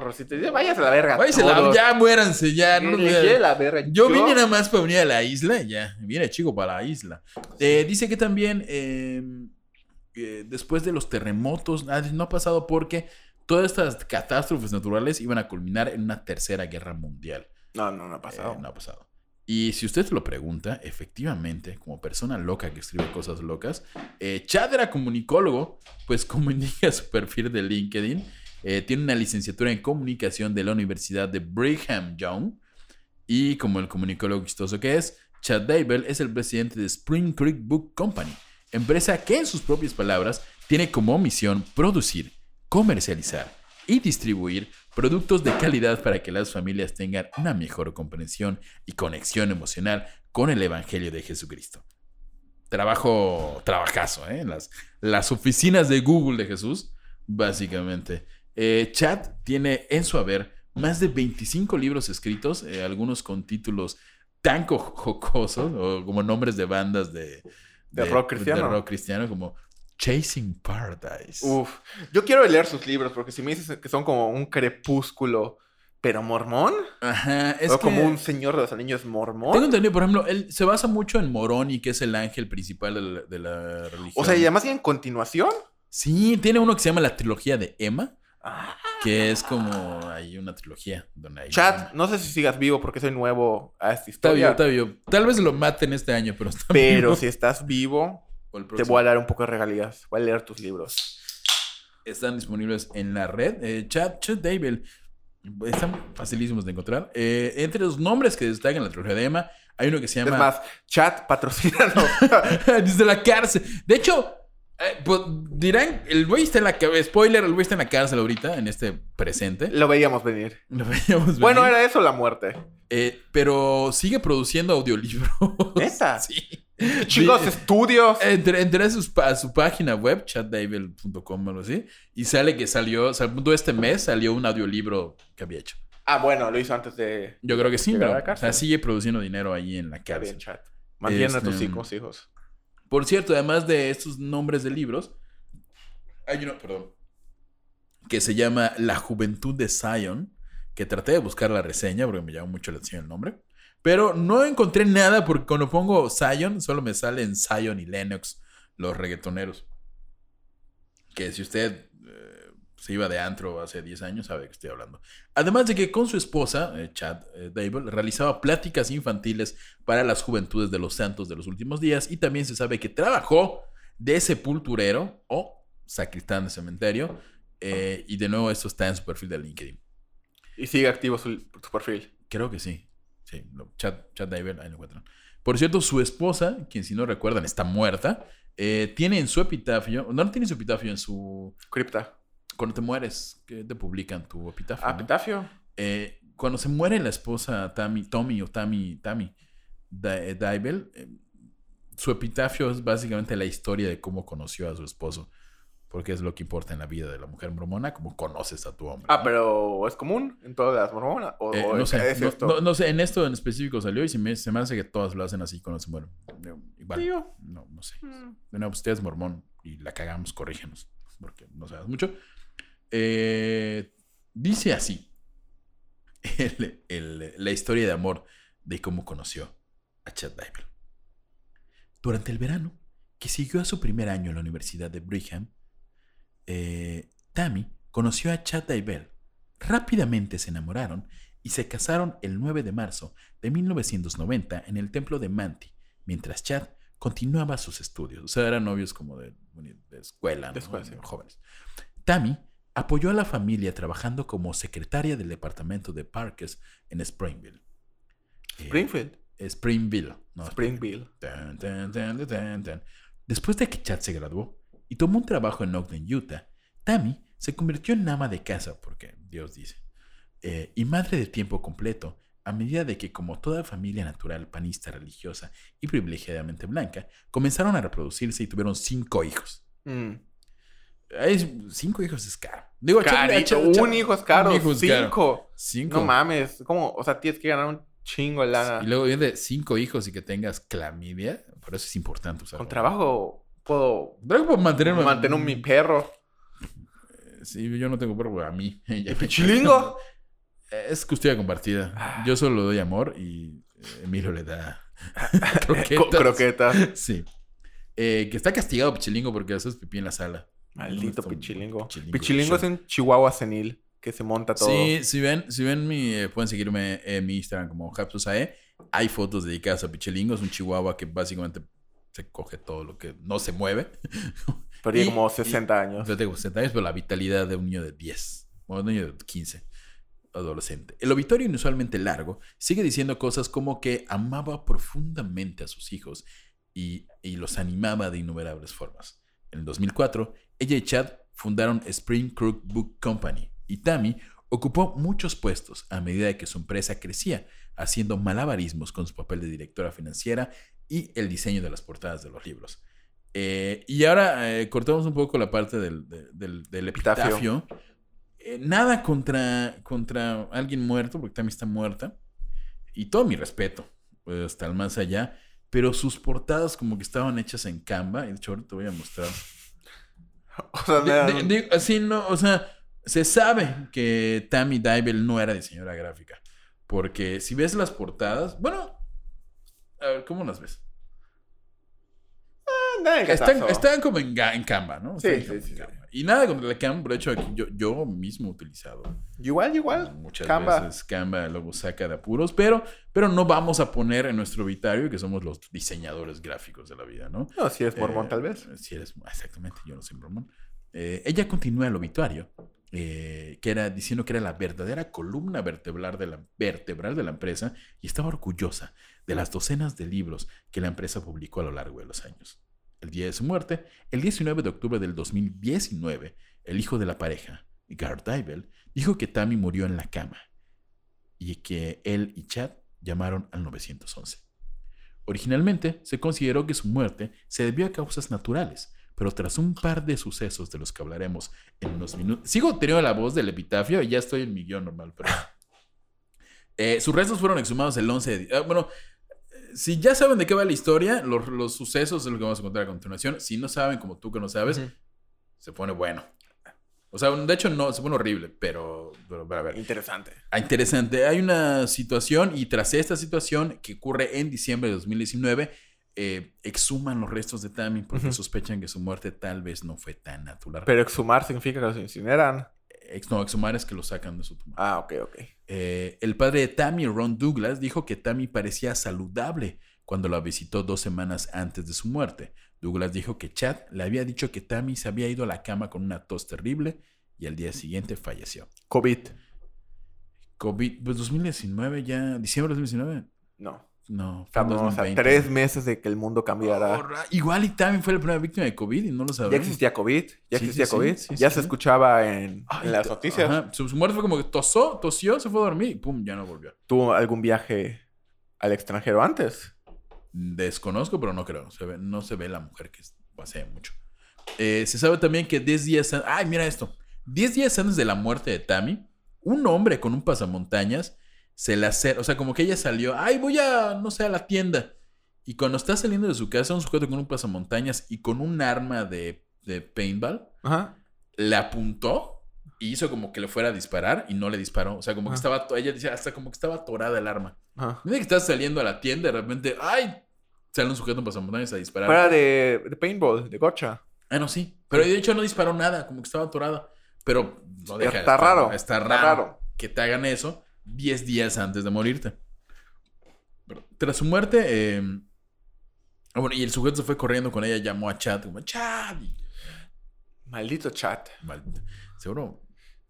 Rositas. Ya Váyase a la verga. Váyanse la- ya muéranse, ya. No, la verga. Yo vine nada más para venir a la isla, ya. Viene chico para la isla. Eh, dice que también eh, eh, después de los terremotos, no ha pasado porque todas estas catástrofes naturales iban a culminar en una tercera guerra mundial. No, no, no ha pasado. Eh, no ha pasado. Y si usted se lo pregunta, efectivamente, como persona loca que escribe cosas locas, eh, Chad era comunicólogo, pues como indica su perfil de LinkedIn, eh, tiene una licenciatura en comunicación de la Universidad de Brigham Young. Y como el comunicólogo chistoso que es, Chad Dable es el presidente de Spring Creek Book Company, empresa que en sus propias palabras tiene como misión producir, comercializar y distribuir productos de calidad para que las familias tengan una mejor comprensión y conexión emocional con el Evangelio de Jesucristo. Trabajo, trabajazo, ¿eh? Las, las oficinas de Google de Jesús, básicamente. Eh, Chad tiene en su haber más de 25 libros escritos, eh, algunos con títulos tan co- jocosos o como nombres de bandas de, De rock cristiano. de rock cristiano, como Chasing Paradise. Uf. Yo quiero leer sus libros porque si me dices que son como un crepúsculo, pero mormón. Ajá, es o que- como un señor de los anillos mormón. Tengo entendido, por ejemplo, él se basa mucho en Moroni, que es el ángel principal de la, de la religión. O sea, y además en continuación. Sí, tiene uno que se llama la trilogía de Emma, Ah, que es como hay una trilogía donde hay... Chat, no sé si sigas vivo porque soy nuevo a esta Está historia. vivo, está vivo. Tal vez lo maten este año, pero está Pero vivo. si estás vivo, O el te voy a dar un poco de regalías. Voy a leer tus libros. Están disponibles en la red. Eh, Chat, Chat Dable. Están facilísimos de encontrar. Eh, entre los nombres que destacan en la trilogía de Emma, hay uno que se Es llama... más, chat, patrocínanos. Desde la cárcel. De hecho, eh, pues, dirán, el güey está en la cárcel. Spoiler, el güey está en la cárcel ahorita, en este presente. Lo veíamos venir. Lo veíamos Bueno, venir. era eso la muerte. Eh, pero sigue produciendo audiolibros. ¿Neta? Sí. Chicos, estudios. Entré, entré a, su página web, chatdable.com o algo así, y sale que salió, o sea, todo este mes salió un audiolibro que había hecho. Ah, bueno, lo hizo antes de. Yo creo que sí, pero, o sea, sigue produciendo dinero ahí en la Está bien, cárcel. chat. Mantienen a tus Este, hijos, hijos. Por cierto, además de estos nombres de libros, hay uno, perdón, que se llama La Juventud de Zion, que traté de buscar la reseña porque me llamó mucho la atención el nombre. Pero no encontré nada porque cuando pongo Zion, solo me salen Zion y Lennox, los reggaetoneros. Que si usted se iba de antro hace 10 años sabe de qué estoy hablando. Además de que con su esposa, eh, Chad eh, Dable, realizaba pláticas infantiles para las juventudes de los santos de los últimos días y también se sabe que trabajó de sepulturero o sacristán de cementerio. eh, y de nuevo esto está en su perfil de LinkedIn. Y sigue activo su, su perfil. Creo que sí. Sí, lo- Chad, Chad Dable, ahí lo encuentran. Por cierto, su esposa, quien si no recuerdan está muerta, eh, tiene en su epitafio, no, no tiene su epitafio en su... Cripta. Cuando te mueres, que te publican tu epitafio. Ah, ¿no? epitafio. Eh, cuando se muere la esposa Tammy, Tommy o Tammy, Tammy Da- eh, Dybel, eh, su epitafio es básicamente la historia de cómo conoció a su esposo. Porque es lo que importa en la vida de la mujer mormona, cómo conoces a tu hombre. Ah, ¿no? pero ¿es común en todas las mormonas? ¿O, Eh, no es, sé, es no, esto? no- no sé, en esto en específico salió y se me, se me hace que todas lo hacen así cuando se mueren. Igual, Sí, no, no sé. Mm. Nuevo, usted es mormón y la cagamos, corrígenos, porque no sabes mucho. Eh, dice así el- el- la historia de amor de cómo conoció a Chad Dybel. Durante el verano, que siguió a su primer año en la Universidad de Brigham, eh, Tammy conoció a Chad Dybel. Rápidamente se enamoraron y se casaron el 9 de marzo de 1990 en el templo de Manti, mientras Chad continuaba sus estudios. O sea, eran novios como de, de escuela, De escuela, sí. jóvenes. Tammy apoyó a la familia trabajando como secretaria del departamento de parques en Springville. Eh, Springfield. Springville. no, Springville. Tan, tan, tan, tan, tan, tan. Después de que Chad se graduó y tomó un trabajo en Ogden, Utah, Tammy se convirtió en ama de casa, porque Dios dice, eh, y madre de tiempo completo, a medida de que, como toda familia natural, panista, religiosa y privilegiadamente blanca, comenzaron a reproducirse y tuvieron cinco hijos. Mm. Ay, cinco hijos es caro. Digo, Carito. Un hijo es caro. un hijo es caro. Cinco. No mames. ¿Cómo? O sea, tienes que ganar un chingo de lana. Y luego viene de cinco hijos y que tengas clamidia, por eso es importante usar. Con trabajo puedo para mantenerme. mantener mi perro. Sí, yo no tengo perro a mí. Pichilingo? Es custodia compartida. Ah. Yo solo le doy amor y eh, Emilio le da croquetas. croqueta. Sí. Eh, que está castigado Pichilingo porque haces pipí en la sala. Maldito No, pichilingo. pichilingo. Pichilingo es un chihuahua senil que se monta todo. Sí, si ven, si ven mi, eh, pueden seguirme en mi Instagram como Hapsusae. Hay fotos dedicadas a Pichilingo. Es un chihuahua que básicamente se coge todo lo que no se mueve. Pero tiene y- como 60 años. Yo tengo 60 años, pero la vitalidad de un niño de 10. O un niño de 15. Adolescente. El obituario inusualmente largo sigue diciendo cosas como que amaba profundamente a sus hijos y, y los animaba de innumerables formas. En el 2004, ella y Chad fundaron Spring Crook Book Company y Tammy ocupó muchos puestos a medida que su empresa crecía, haciendo malabarismos con su papel de directora financiera y el diseño de las portadas de los libros. Eh, y ahora eh, cortamos un poco la parte del, de- del, del Epitafio. Eh, nada contra, contra alguien muerto, porque también está muerta. Y todo mi respeto, pues, hasta el más allá. Pero sus portadas como que estaban hechas en Canva. Y de hecho, ahorita te voy a mostrar. O sea, De- nada- de- de- así no, o sea, se sabe que Tammy Dybel no era diseñadora gráfica. Porque si ves las portadas, bueno, a ver, ¿cómo las ves? Nada Están, están como en, en Canva, ¿no? Sí, sí, sí. Y nada contra la Canva, de hecho, aquí yo, yo mismo he utilizado Igual, igual. muchas Canva. veces Canva luego saca de apuros, pero, pero no vamos a poner en nuestro obituario que somos los diseñadores gráficos de la vida, ¿no? No, si eres mormón, Eh, tal vez. Si eres, exactamente, yo no soy mormón. Eh, ella continúa el obituario, eh, que era diciendo que era la verdadera columna vertebral de, la, vertebral de la empresa y estaba orgullosa de las docenas de libros que la empresa publicó a lo largo de los años. El día de su muerte, el 19 de octubre del 2019, el hijo de la pareja, Gard Dybel, dijo que Tammy murió en la cama y que él y Chad llamaron al 911. Originalmente se consideró que su muerte se debió a causas naturales, pero tras un par de sucesos de los que hablaremos en unos minutos. Sigo teniendo la voz del epitafio y ya estoy en mi guion normal, pero. Eh, sus restos fueron exhumados el 11 de. ah, bueno, si ya saben de qué va la historia, los, los sucesos es lo que vamos a contar a continuación. Si no saben, como tú que no sabes, se pone bueno. O sea, de hecho, no, se pone horrible, pero, pero a ver. Interesante. Ah, interesante. Hay una situación y tras esta situación que ocurre en diciembre de 2019, eh, exhuman los restos de Tammy porque sospechan que su muerte tal vez no fue tan natural. Pero exhumar significa que los incineran. Ex- no, exhumar es que lo sacan de su tumba. Ah, ok, ok. Eh, el padre de Tammy, Ron Douglas, dijo que Tammy parecía saludable cuando la visitó dos semanas antes de su muerte. Douglas dijo que Chad le había dicho que Tammy se había ido a la cama con una tos terrible y al día siguiente falleció. COVID. COVID, pues 2019 ya, diciembre de 2019. No. No, fue 2020. tres meses de que el mundo cambiara. Oh, ra- igual y Tammy fue la primera víctima de COVID y no lo ya sabemos. existía COVID. Ya Sí, existía sí, COVID. sí, ya se escuchaba en, Ay, en las noticias. ajá, Su, su muerte fue como que tosó, tosió, se fue a dormir y pum, ya no volvió. ¿Tuvo algún viaje al extranjero antes? Desconozco, pero no creo. Se ve- no se ve la mujer que pasea mucho. Eh, se sabe también que 10 días... Ay, mira esto. 10 días antes de la muerte de Tammy, un hombre con un pasamontañas se la acerca... O sea, como que ella salió... Ay, voy a, no sé, a la tienda. Y cuando está saliendo de su casa, un sujeto con un pasamontañas y con un arma de, de paintball, Ajá. le apuntó y hizo como que le fuera a disparar y no le disparó. O sea, como que Ah. estaba... Ella decía, hasta como que estaba atorada el arma. Mira que estás saliendo a la tienda y de repente, ¡ay! Sale un sujeto en pasamontañas a disparar. Fuera de, de paintball, de gotcha. Ah, no, sí. Pero de hecho no disparó nada, como que estaba atorada. Pero no deja. Está raro, Está está raro, raro. que te hagan eso 10 días antes de morirte. Pero tras su muerte, eh, ah, bueno, y el sujeto se fue corriendo con ella, llamó a Chad, como Chad. Maldito mal- seguro.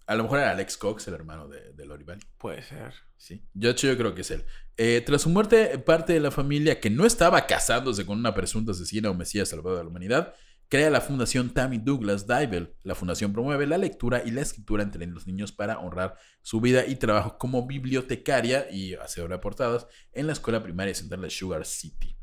A lo mejor era Alex Cox, el hermano de, de Lori Valli. Puede ser. Sí, yo, de hecho, yo creo que es él. Eh, tras su muerte, parte de la familia que no estaba casándose con una presunta asesina o mesías salvador de la humanidad, crea la fundación Tammy Douglas Dybel. La fundación promueve la lectura y la escritura entre los niños para honrar su vida y trabajo como bibliotecaria y hacedora de portadas en la escuela primaria central de Sugar City.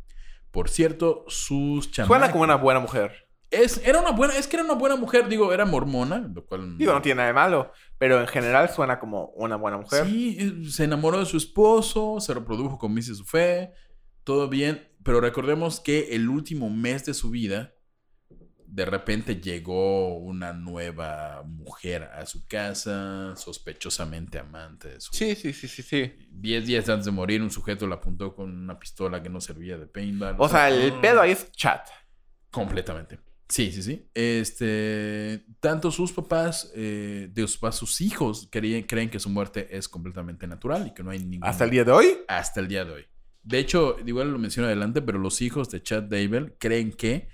Por cierto, sus chamacos... Suena como una buena mujer. Es, era una buena, es que era una buena mujer, digo, era mormona, lo cual... Digo, no tiene nada de malo. Pero en general suena como una buena mujer. Sí, eh, se enamoró de su esposo, se reprodujo con dice su fe, todo bien, pero recordemos que el último mes de su vida, de repente llegó una nueva mujer a su casa, sospechosamente amante de su... Sí, sí, sí, sí, sí. Diez días antes de morir, un sujeto la apuntó con una pistola que no servía de paintball. O sea, el mm, pedo ahí es chat. Completamente. Sí, sí, sí. Este, tanto sus papás, eh, de sus papás, sus hijos creen, creen que su muerte es completamente natural y que no hay ningún... Hasta el día de hoy. Hasta el día de hoy. De hecho, igual lo menciono adelante, pero los hijos de Chad Dable creen que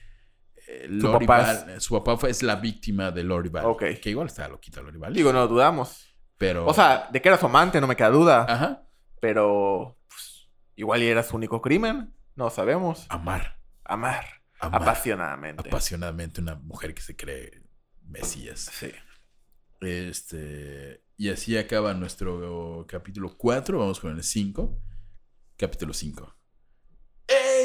eh, Su Lori papá Val- su papá fue, es la víctima de Lori Val. Ok. Que igual está loquita Lori Val. Digo, no dudamos. pero... O sea, de que era su amante, no me queda duda. Ajá. Pero pues, igual era su único crimen. No sabemos. Amar. Amar. Amar. Apasionadamente. Apasionadamente una mujer que se cree Mesías. Sí. Este, y así acaba nuestro capítulo 4. Vamos con el 5. Capítulo 5.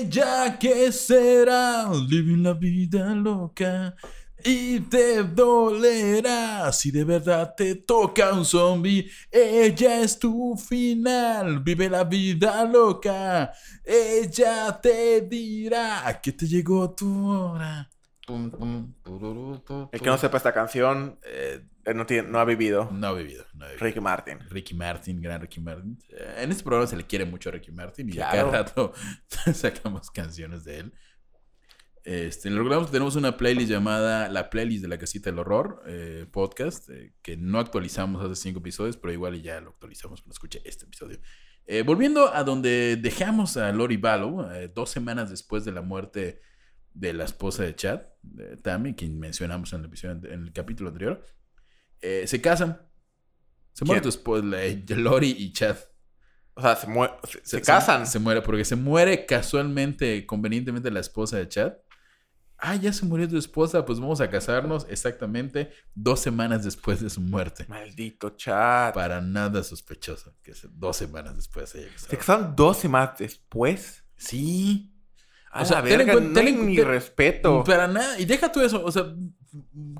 Ella que será, living la vida loca. Y te dolerá si de verdad te toca un zombie. Ella es tu final, vive la vida loca. Ella te dirá que te llegó tu hora. El que no sepa esta canción eh, no, tiene, no ha vivido. no ha vivido. No ha vivido. Ricky Martin. Ricky Martin, gran Ricky Martin. Eh, En este programa se le quiere mucho a Ricky Martin y a cada rato sacamos canciones de él. Este, en el programa tenemos una playlist llamada La Playlist de la Casita del Horror, eh, podcast, eh, que no actualizamos hace cinco episodios, pero igual ya lo actualizamos cuando escuche este episodio. Eh, volviendo a donde dejamos a Lori Ballow, eh, dos semanas después de la muerte de la esposa de Chad, Tammy, quien mencionamos en el, episodio, en el capítulo anterior, eh, se casan. Se muere tu esposa, Lori y Chad. O sea, se, se, se casan. Se, muere porque se muere casualmente, convenientemente la esposa de Chad. Ah, ya se murió tu esposa, pues vamos a casarnos exactamente dos semanas después de su muerte. Maldito chat. Para nada sospechoso que se- dos semanas después se haya casado. Se casaron dos semanas después. Sí. A O sea, la verga, no ten hay ni ten- respeto. Para nada. Y deja tú eso. O sea,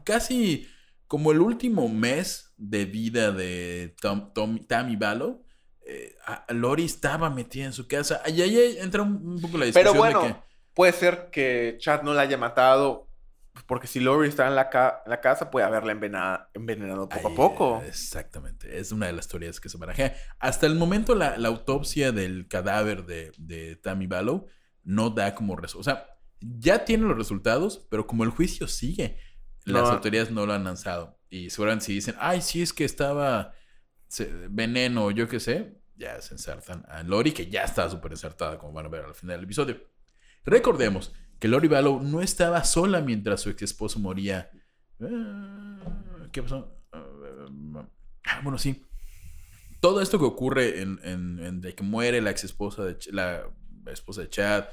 casi como el último mes de vida de Tom, Tom- Tammy Ballo, eh, Lori estaba metida en su casa. Y ahí entra un, un poco la discusión Pero bueno, de que... puede ser que Chad no la haya matado. Porque si Lori está en la, ca- en la casa, puede haberla envenenado, envenenado poco Ahí, a poco. Exactamente. Es una de las teorías que se barajea. Hasta el momento, la, la autopsia del cadáver de, de Tammy Ballow no da como resultado. O sea, ya tiene los resultados, pero como el juicio sigue, las No. autoridades no lo han lanzado. Y seguramente si dicen, ay, sí es que estaba veneno o yo qué sé, ya se ensartan a Lori, que ya estaba súper ensartada, como van a ver al final del episodio. Recordemos que Lori Vallow no estaba sola mientras su ex esposo moría. Ah, ¿Qué pasó? Ah, bueno, sí. Todo esto que ocurre en, en- en de que muere la ex esposa de la esposa de Chad.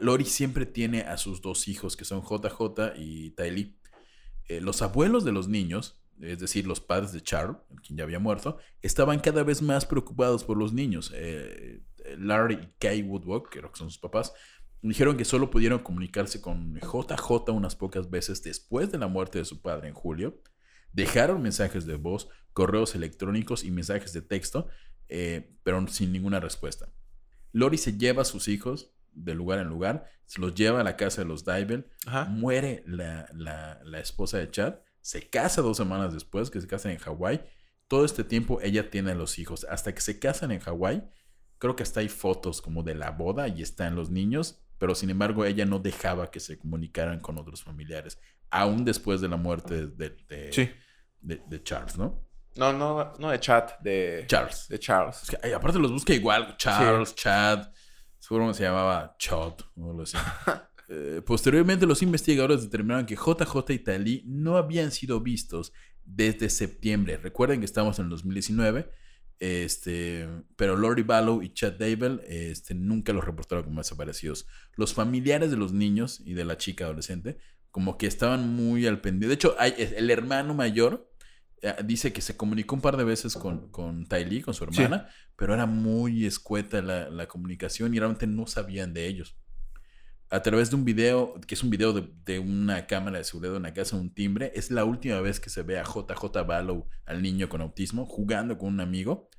Lori siempre tiene a sus dos hijos que son JJ y Tylee. Eh, los abuelos de los niños, es decir, los padres de Charles, quien ya había muerto, estaban cada vez más preocupados por los niños. Eh, Larry y Kay Woodward, que creo que son sus papás, dijeron que solo pudieron comunicarse con JJ unas pocas veces después de la muerte de su padre en julio. Dejaron mensajes de voz, correos electrónicos y mensajes de texto, eh, pero sin ninguna respuesta. Lori se lleva a sus hijos de lugar en lugar, se los lleva a la casa de los Dybel, muere la, la- la esposa de Chad, se casa dos semanas después, que se casan en Hawái. Todo este tiempo ella tiene a los hijos. Hasta que se casan en Hawái, creo que hasta hay fotos como de la boda y están los niños, pero sin embargo ella no dejaba que se comunicaran con otros familiares, aún después de la muerte de, de- Sí. de- de Charles, ¿no? No, no, no de chat, de, Charles. de Charles. Es que, ay, aparte los busca igual, Charles, Chad, seguro se llamaba Chad o algo así. Eh, posteriormente, los investigadores determinaron que JJ y Tali no habían sido vistos desde septiembre. Recuerden que estamos en el 2019, este, pero Lori Ballow y Chad Dable este, nunca los reportaron como desaparecidos. Los familiares de los niños y de la chica adolescente, como que estaban muy al pendiente. De hecho, hay, el hermano mayor dice que se comunicó un par de veces con, con Ty Lee, con su Sí. hermana, pero era muy escueta la, la comunicación y realmente no sabían de ellos. A través de un video, que es un video de, de una cámara de seguridad de una casa, un timbre, es la última vez que se ve a JJ Ballow, al niño con autismo, jugando con un amigo,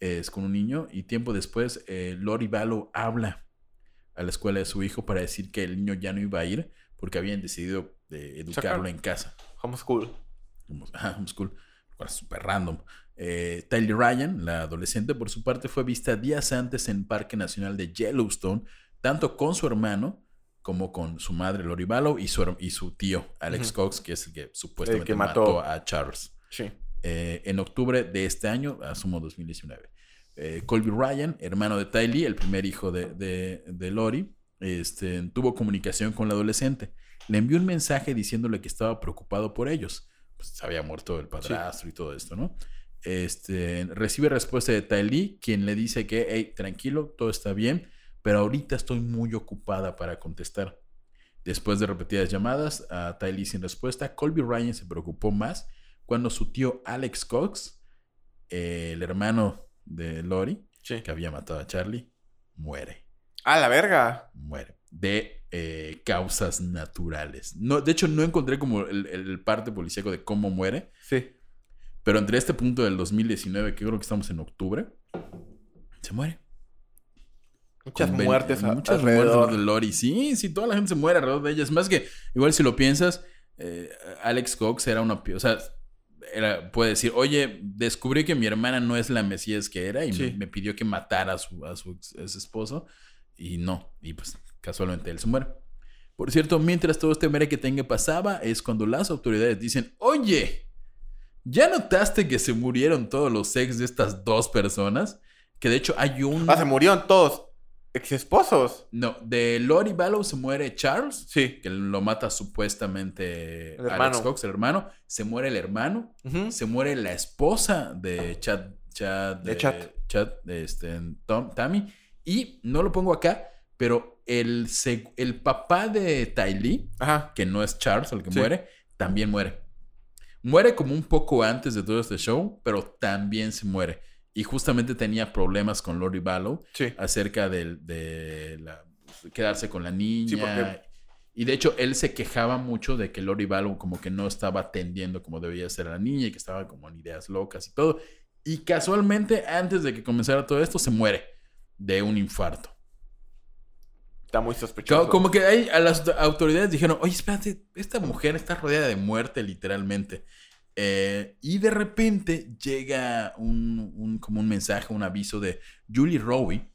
es con un niño, y tiempo después eh, Lori Ballow habla a la escuela de su hijo para decir que el niño ya no iba a ir porque habían decidido eh, educarlo en casa. Homeschool. Homeschool, cual es súper random. Eh, Tyler Ryan, la adolescente, por su parte, fue vista días antes en Parque Nacional de Yellowstone, tanto con su hermano como con su madre Lori Ballow y su, y su tío Alex. Cox, que es el que supuestamente que mató. mató. a Charles. Sí. Eh, en octubre de este año, asumo 2019. Eh, Colby Ryan, hermano de Ty Lee, el primer hijo de, de- de Lori, este, tuvo comunicación con la adolescente. Le envió un mensaje diciéndole que estaba preocupado por ellos. Pues, se había muerto el padrastro y todo esto, ¿no? Este, recibe respuesta de Lee, quien le dice que, hey, tranquilo, todo está bien, pero ahorita estoy muy ocupada para contestar. Después de repetidas llamadas a Ty Lee sin respuesta, Colby Ryan se preocupó más cuando su tío Alex Cox, eh, el hermano de Lori, Sí. que había matado a Charlie, muere. ¡A la verga! Muere. De eh, causas naturales. No, de hecho, no encontré como el, el parte policíaco de cómo muere. Sí. Pero entre este punto del 2019, que creo que estamos en octubre, se muere. Muchas muertes Muchas alrededor. muertes de Lori. Sí, sí, toda la gente se muere alrededor de ella. Es más que, igual si lo piensas, eh, Alex Cox era una... O sea, era, puede decir, oye, descubrí que mi hermana no es la Mesías que era y me- Sí. me, pidió que matara a su, a su ex esposo. Y no. Y pues casualmente él se muere. Por cierto, mientras todo este mere que tenga pasaba, es cuando las autoridades dicen, oye, ¿ya notaste que se murieron todos los ex de estas dos personas? Que de hecho hay un... Ah, se murieron todos. Ex esposos. No, de Lori Ballow se muere Charles, Sí. que lo mata supuestamente El Alex. Cox, el hermano. Se muere el hermano. Se muere la esposa de Chad. Chad De Chad. Chad, este, Tom, Tammy. Y no lo pongo acá, pero el, el papá de Ty Lee, Ajá. que no es Charles el que Sí. muere, también muere. Muere como un poco antes de todo este show, pero también se muere. Y justamente tenía problemas con Lori Ballow Sí. acerca de, la- quedarse con la niña. Sí, porque- Y de hecho, él se quejaba mucho de que Lori Ballow como que no estaba atendiendo como debía ser a la niña y que estaba como en ideas locas y todo. Y casualmente, antes de que comenzara todo esto, se muere de un infarto. Está muy sospechoso. Co- Como que ahí a las autoridades dijeron, oye, espérate, esta mujer está rodeada de muerte literalmente. Eh, y de repente llega un, un- como un mensaje, un aviso de Julie Rowe,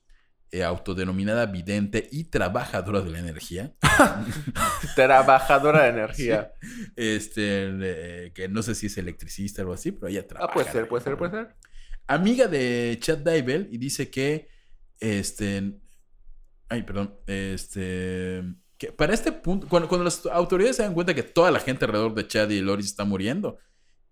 eh, autodenominada vidente y trabajadora de la energía. Trabajadora de energía. Este, eh, que no sé si es electricista o algo así, pero ella trabaja. Ah, puede ser, puede ser, puede ser. Amiga de Chad Dybel y dice que, este, ay, perdón, este, que para este punto, cuando, cuando las autoridades se dan cuenta que toda la gente alrededor de Chad y Loris está muriendo,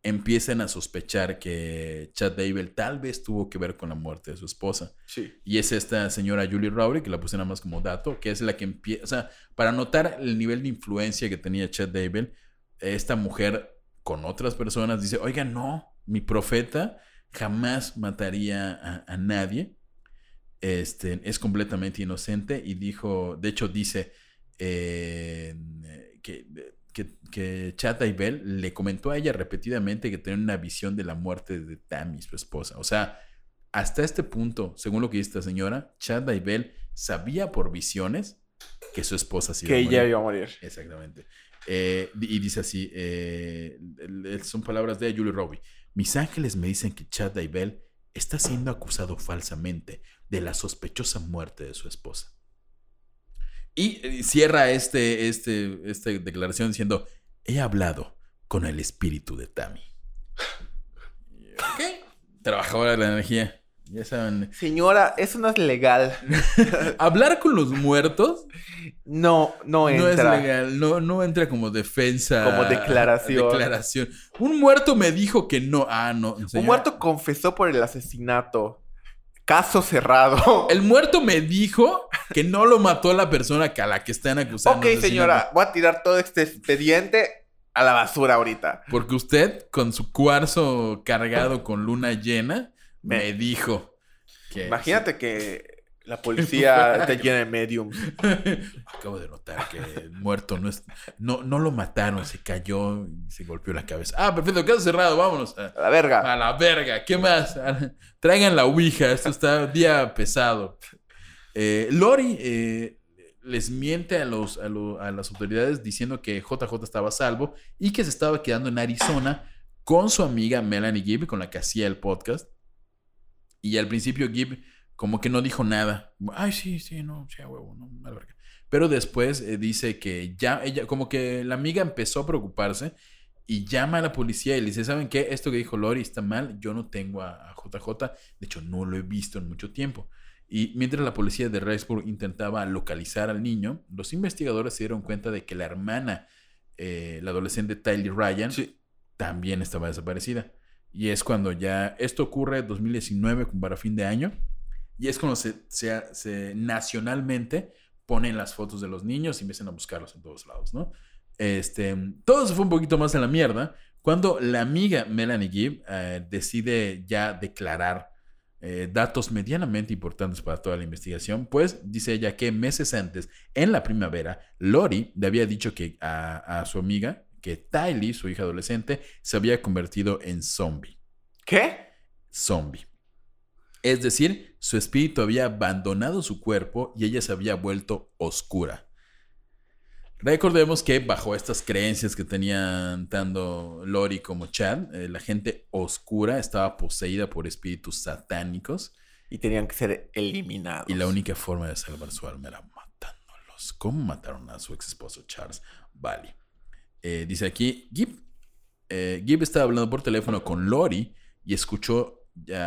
empiezan a sospechar que Chad Dybel tal vez tuvo que ver con la muerte de su esposa. Sí. Y es esta señora Julie Rowley, que la puse nada más como dato, que es la que empieza, o sea, para notar el nivel de influencia que tenía Chad Dable, esta mujer con otras personas dice, oiga, no, mi profeta jamás mataría a, a nadie, este, es completamente inocente y dijo, de hecho dice eh, que, que, que Chad Dybel le comentó a ella repetidamente que tenía una visión de la muerte de Tammy, su esposa, o sea, hasta este punto, según lo que dice esta señora, Chad Dybel sabía por visiones que su esposa se iba Que a ella morir. iba a morir. Exactamente. Eh, y dice así, eh, son palabras de Julie Robbie. Mis ángeles me dicen que Chad Dybel está siendo acusado falsamente de la sospechosa muerte de su esposa. Y eh, cierra este, este, esta declaración diciendo, he hablado con el espíritu de Tammy. Y, ok. Trabajadora de la energía. Ya saben. Señora, eso no es legal. Hablar con los muertos No, no no es entra. legal, no, no entra como defensa. Como declaración. declaración. Un muerto me dijo que no. Ah, no. Un muerto confesó por el asesinato. Caso cerrado. El muerto me dijo que no lo mató la persona que a la que están acusando. ok, señora, voy a tirar todo este expediente a la basura ahorita. Porque usted, con su cuarzo cargado con luna llena, me, Me- dijo que. Imagínate que la policía te llena de mediums. Acabo de notar que el muerto no es. No, no lo mataron, se cayó y se golpeó la cabeza. Ah, perfecto, caso cerrado, vámonos. Ah, A la verga. A la verga, ¿qué más? Ah, Traigan la Ouija, esto está día pesado. Eh, Lori eh, les miente a, los, a, lo- a las autoridades diciendo que JJ estaba a salvo y que se estaba quedando en Arizona con su amiga Melanie Gibb, con la que hacía el podcast. Y al principio Gibb como que no dijo nada. Ay, sí, sí, no, sí, a huevo, no, a la verga. Pero después eh, dice que ya, ella, como que la amiga empezó a preocuparse y llama a la policía y le dice, ¿saben qué? Esto que dijo Lori está mal, yo no tengo a, a JJ, de hecho no lo he visto en mucho tiempo. Y mientras la policía de Rexburg intentaba localizar al niño, los investigadores se dieron cuenta de que la hermana, eh, la adolescente Tyler Ryan, también estaba desaparecida. Y es cuando ya, esto ocurre en 2019, como para fin de año, y es cuando se, se- se nacionalmente ponen las fotos de los niños y empiezan a buscarlos en todos lados, ¿no? Este, todo se fue un poquito más a la mierda cuando la amiga Melanie Gibb eh, decide ya declarar eh, datos medianamente importantes para toda la investigación, pues dice ella que meses antes, en la primavera, Lori le había dicho que a, a su amiga que Tylee, su hija adolescente, se había convertido en zombie. ¿Qué? Zombie. Es decir, su espíritu había abandonado su cuerpo y ella se había vuelto oscura. Recordemos que bajo estas creencias que tenían tanto Lori como Chad, eh, la gente oscura estaba poseída por espíritus satánicos Y tenían que ser eliminados. y la única forma de salvar su alma era matándolos. ¿Cómo mataron a su ex esposo Charles Valley? Eh, dice aquí, Gibb, eh, Gibb estaba hablando por teléfono con Lori y escuchó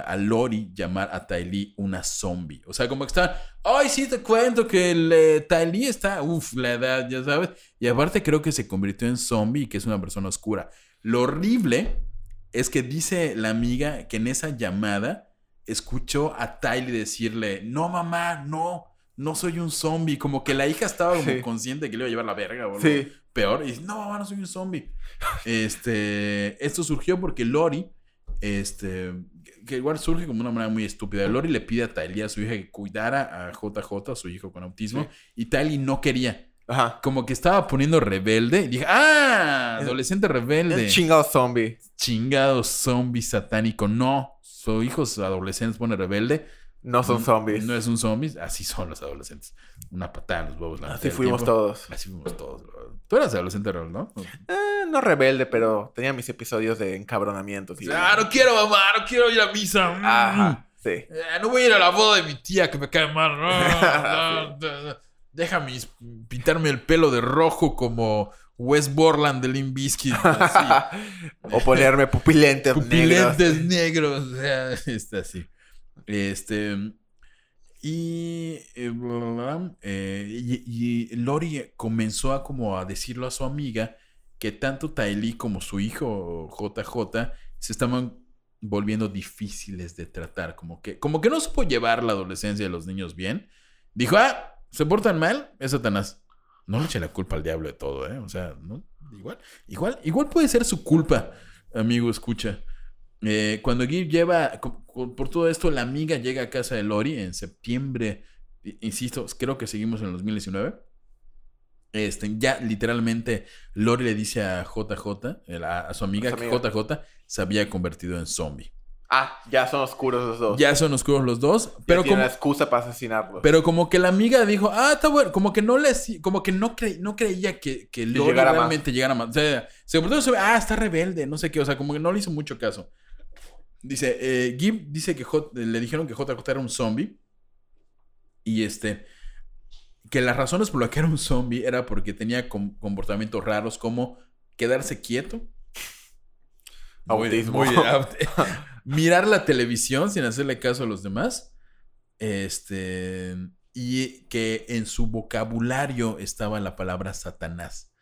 a Lori llamar a Tylee una zombie. O sea, como que está, ay, sí te cuento que el, eh, Tylee está, uff, la edad, ya sabes. Y aparte creo que se convirtió en zombie y que es una persona oscura. Lo horrible es que dice la amiga que en esa llamada escuchó a Tylee decirle, no mamá, no, no soy un zombie. Como que la hija estaba como Sí. consciente de que le iba a llevar la verga o algo Sí. peor. Y dice, no mamá, no soy un zombie. Este, esto surgió porque Lori, este, que- igual surge como una manera muy estúpida. Lori le pide a Tylee, a su hija, que cuidara a JJ, a su hijo con autismo, y Tylee no quería. Ajá. Como que estaba poniendo rebelde. Y dije, ¡ah! Adolescente rebelde. Un chingado zombie. Chingado zombie satánico. No, su hijo adolescente pone rebelde. No son zombies. No es un zombie, así son los adolescentes. Una patada en los huevos. la Así fuimos todos. Así fuimos todos. Tú eras adolescente, ¿no? Eh, no rebelde, pero tenía mis episodios de encabronamientos. y- Ah, no quiero, mamá, no quiero ir a misa. Mm. Ajá. Sí. Eh, no voy a ir a la boda de mi tía que me cae mal. No, no. Déjame pintarme el pelo de rojo como Wes Borland de Limp Bizkit. o ponerme pupilentes negros. Pupilentes negros. o sea, está así. Este. Y, eh, eh, y, Lori comenzó a como a decirlo a su amiga que tanto Tylee como su hijo JJ se estaban volviendo difíciles de tratar. Como que, como que no supo llevar la adolescencia de los niños bien. Dijo, ah, se portan mal, es Satanás. No le eche la culpa al diablo de todo, ¿eh? O sea, igual, igual, igual puede ser su culpa, amigo, escucha. Eh, cuando Gib lleva, por todo esto, la amiga llega a casa de Lori en septiembre, insisto, creo que seguimos en el 2019. Este, ya literalmente Lori le dice a JJ, el- a, a su amiga, que. JJ se había convertido en zombie. Ah, ya son oscuros los dos. Ya son oscuros los dos, pero tiene como, una excusa para asesinarlos. pero como que la amiga dijo, ah, está bueno, como que no le como que no, cre- no creía que, que Lori llegara más. realmente llegara más. O sea, se sobre, ah, está rebelde, no sé qué, o sea, como que no le hizo mucho caso. Dice, eh, Gib dice que J- le dijeron que JJ era un zombie. Y este, que las razones por las que era un zombie era porque tenía com- comportamientos raros como quedarse quieto. Autismo. muy- mirar la televisión sin hacerle caso a los demás. Este. Y que en su vocabulario estaba la palabra Satanás.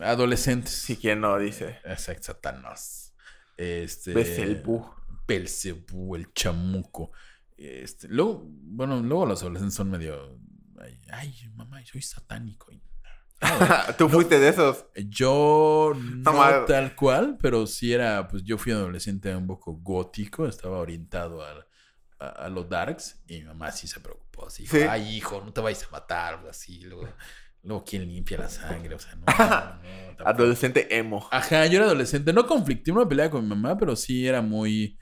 Adolescentes. Si quien no dice. Exacto, Satanás. Este. Belcebú, el chamuco. Este, luego, bueno, luego los adolescentes son medio. Ay, ay, mamá, soy satánico. Tú fuiste de esos. Yo no tal cual, pero sí era, pues yo fui adolescente un poco gótico, estaba orientado a, a, a los darks y mi mamá sí se preocupó, así Sí. ay hijo, no te vayas a matar, así, luego, luego quién limpia la sangre, o sea, no. no, no, tampoco. Adolescente emo. Ajá, yo era adolescente, no conflictivo, no peleaba con mi mamá, pero sí era muy...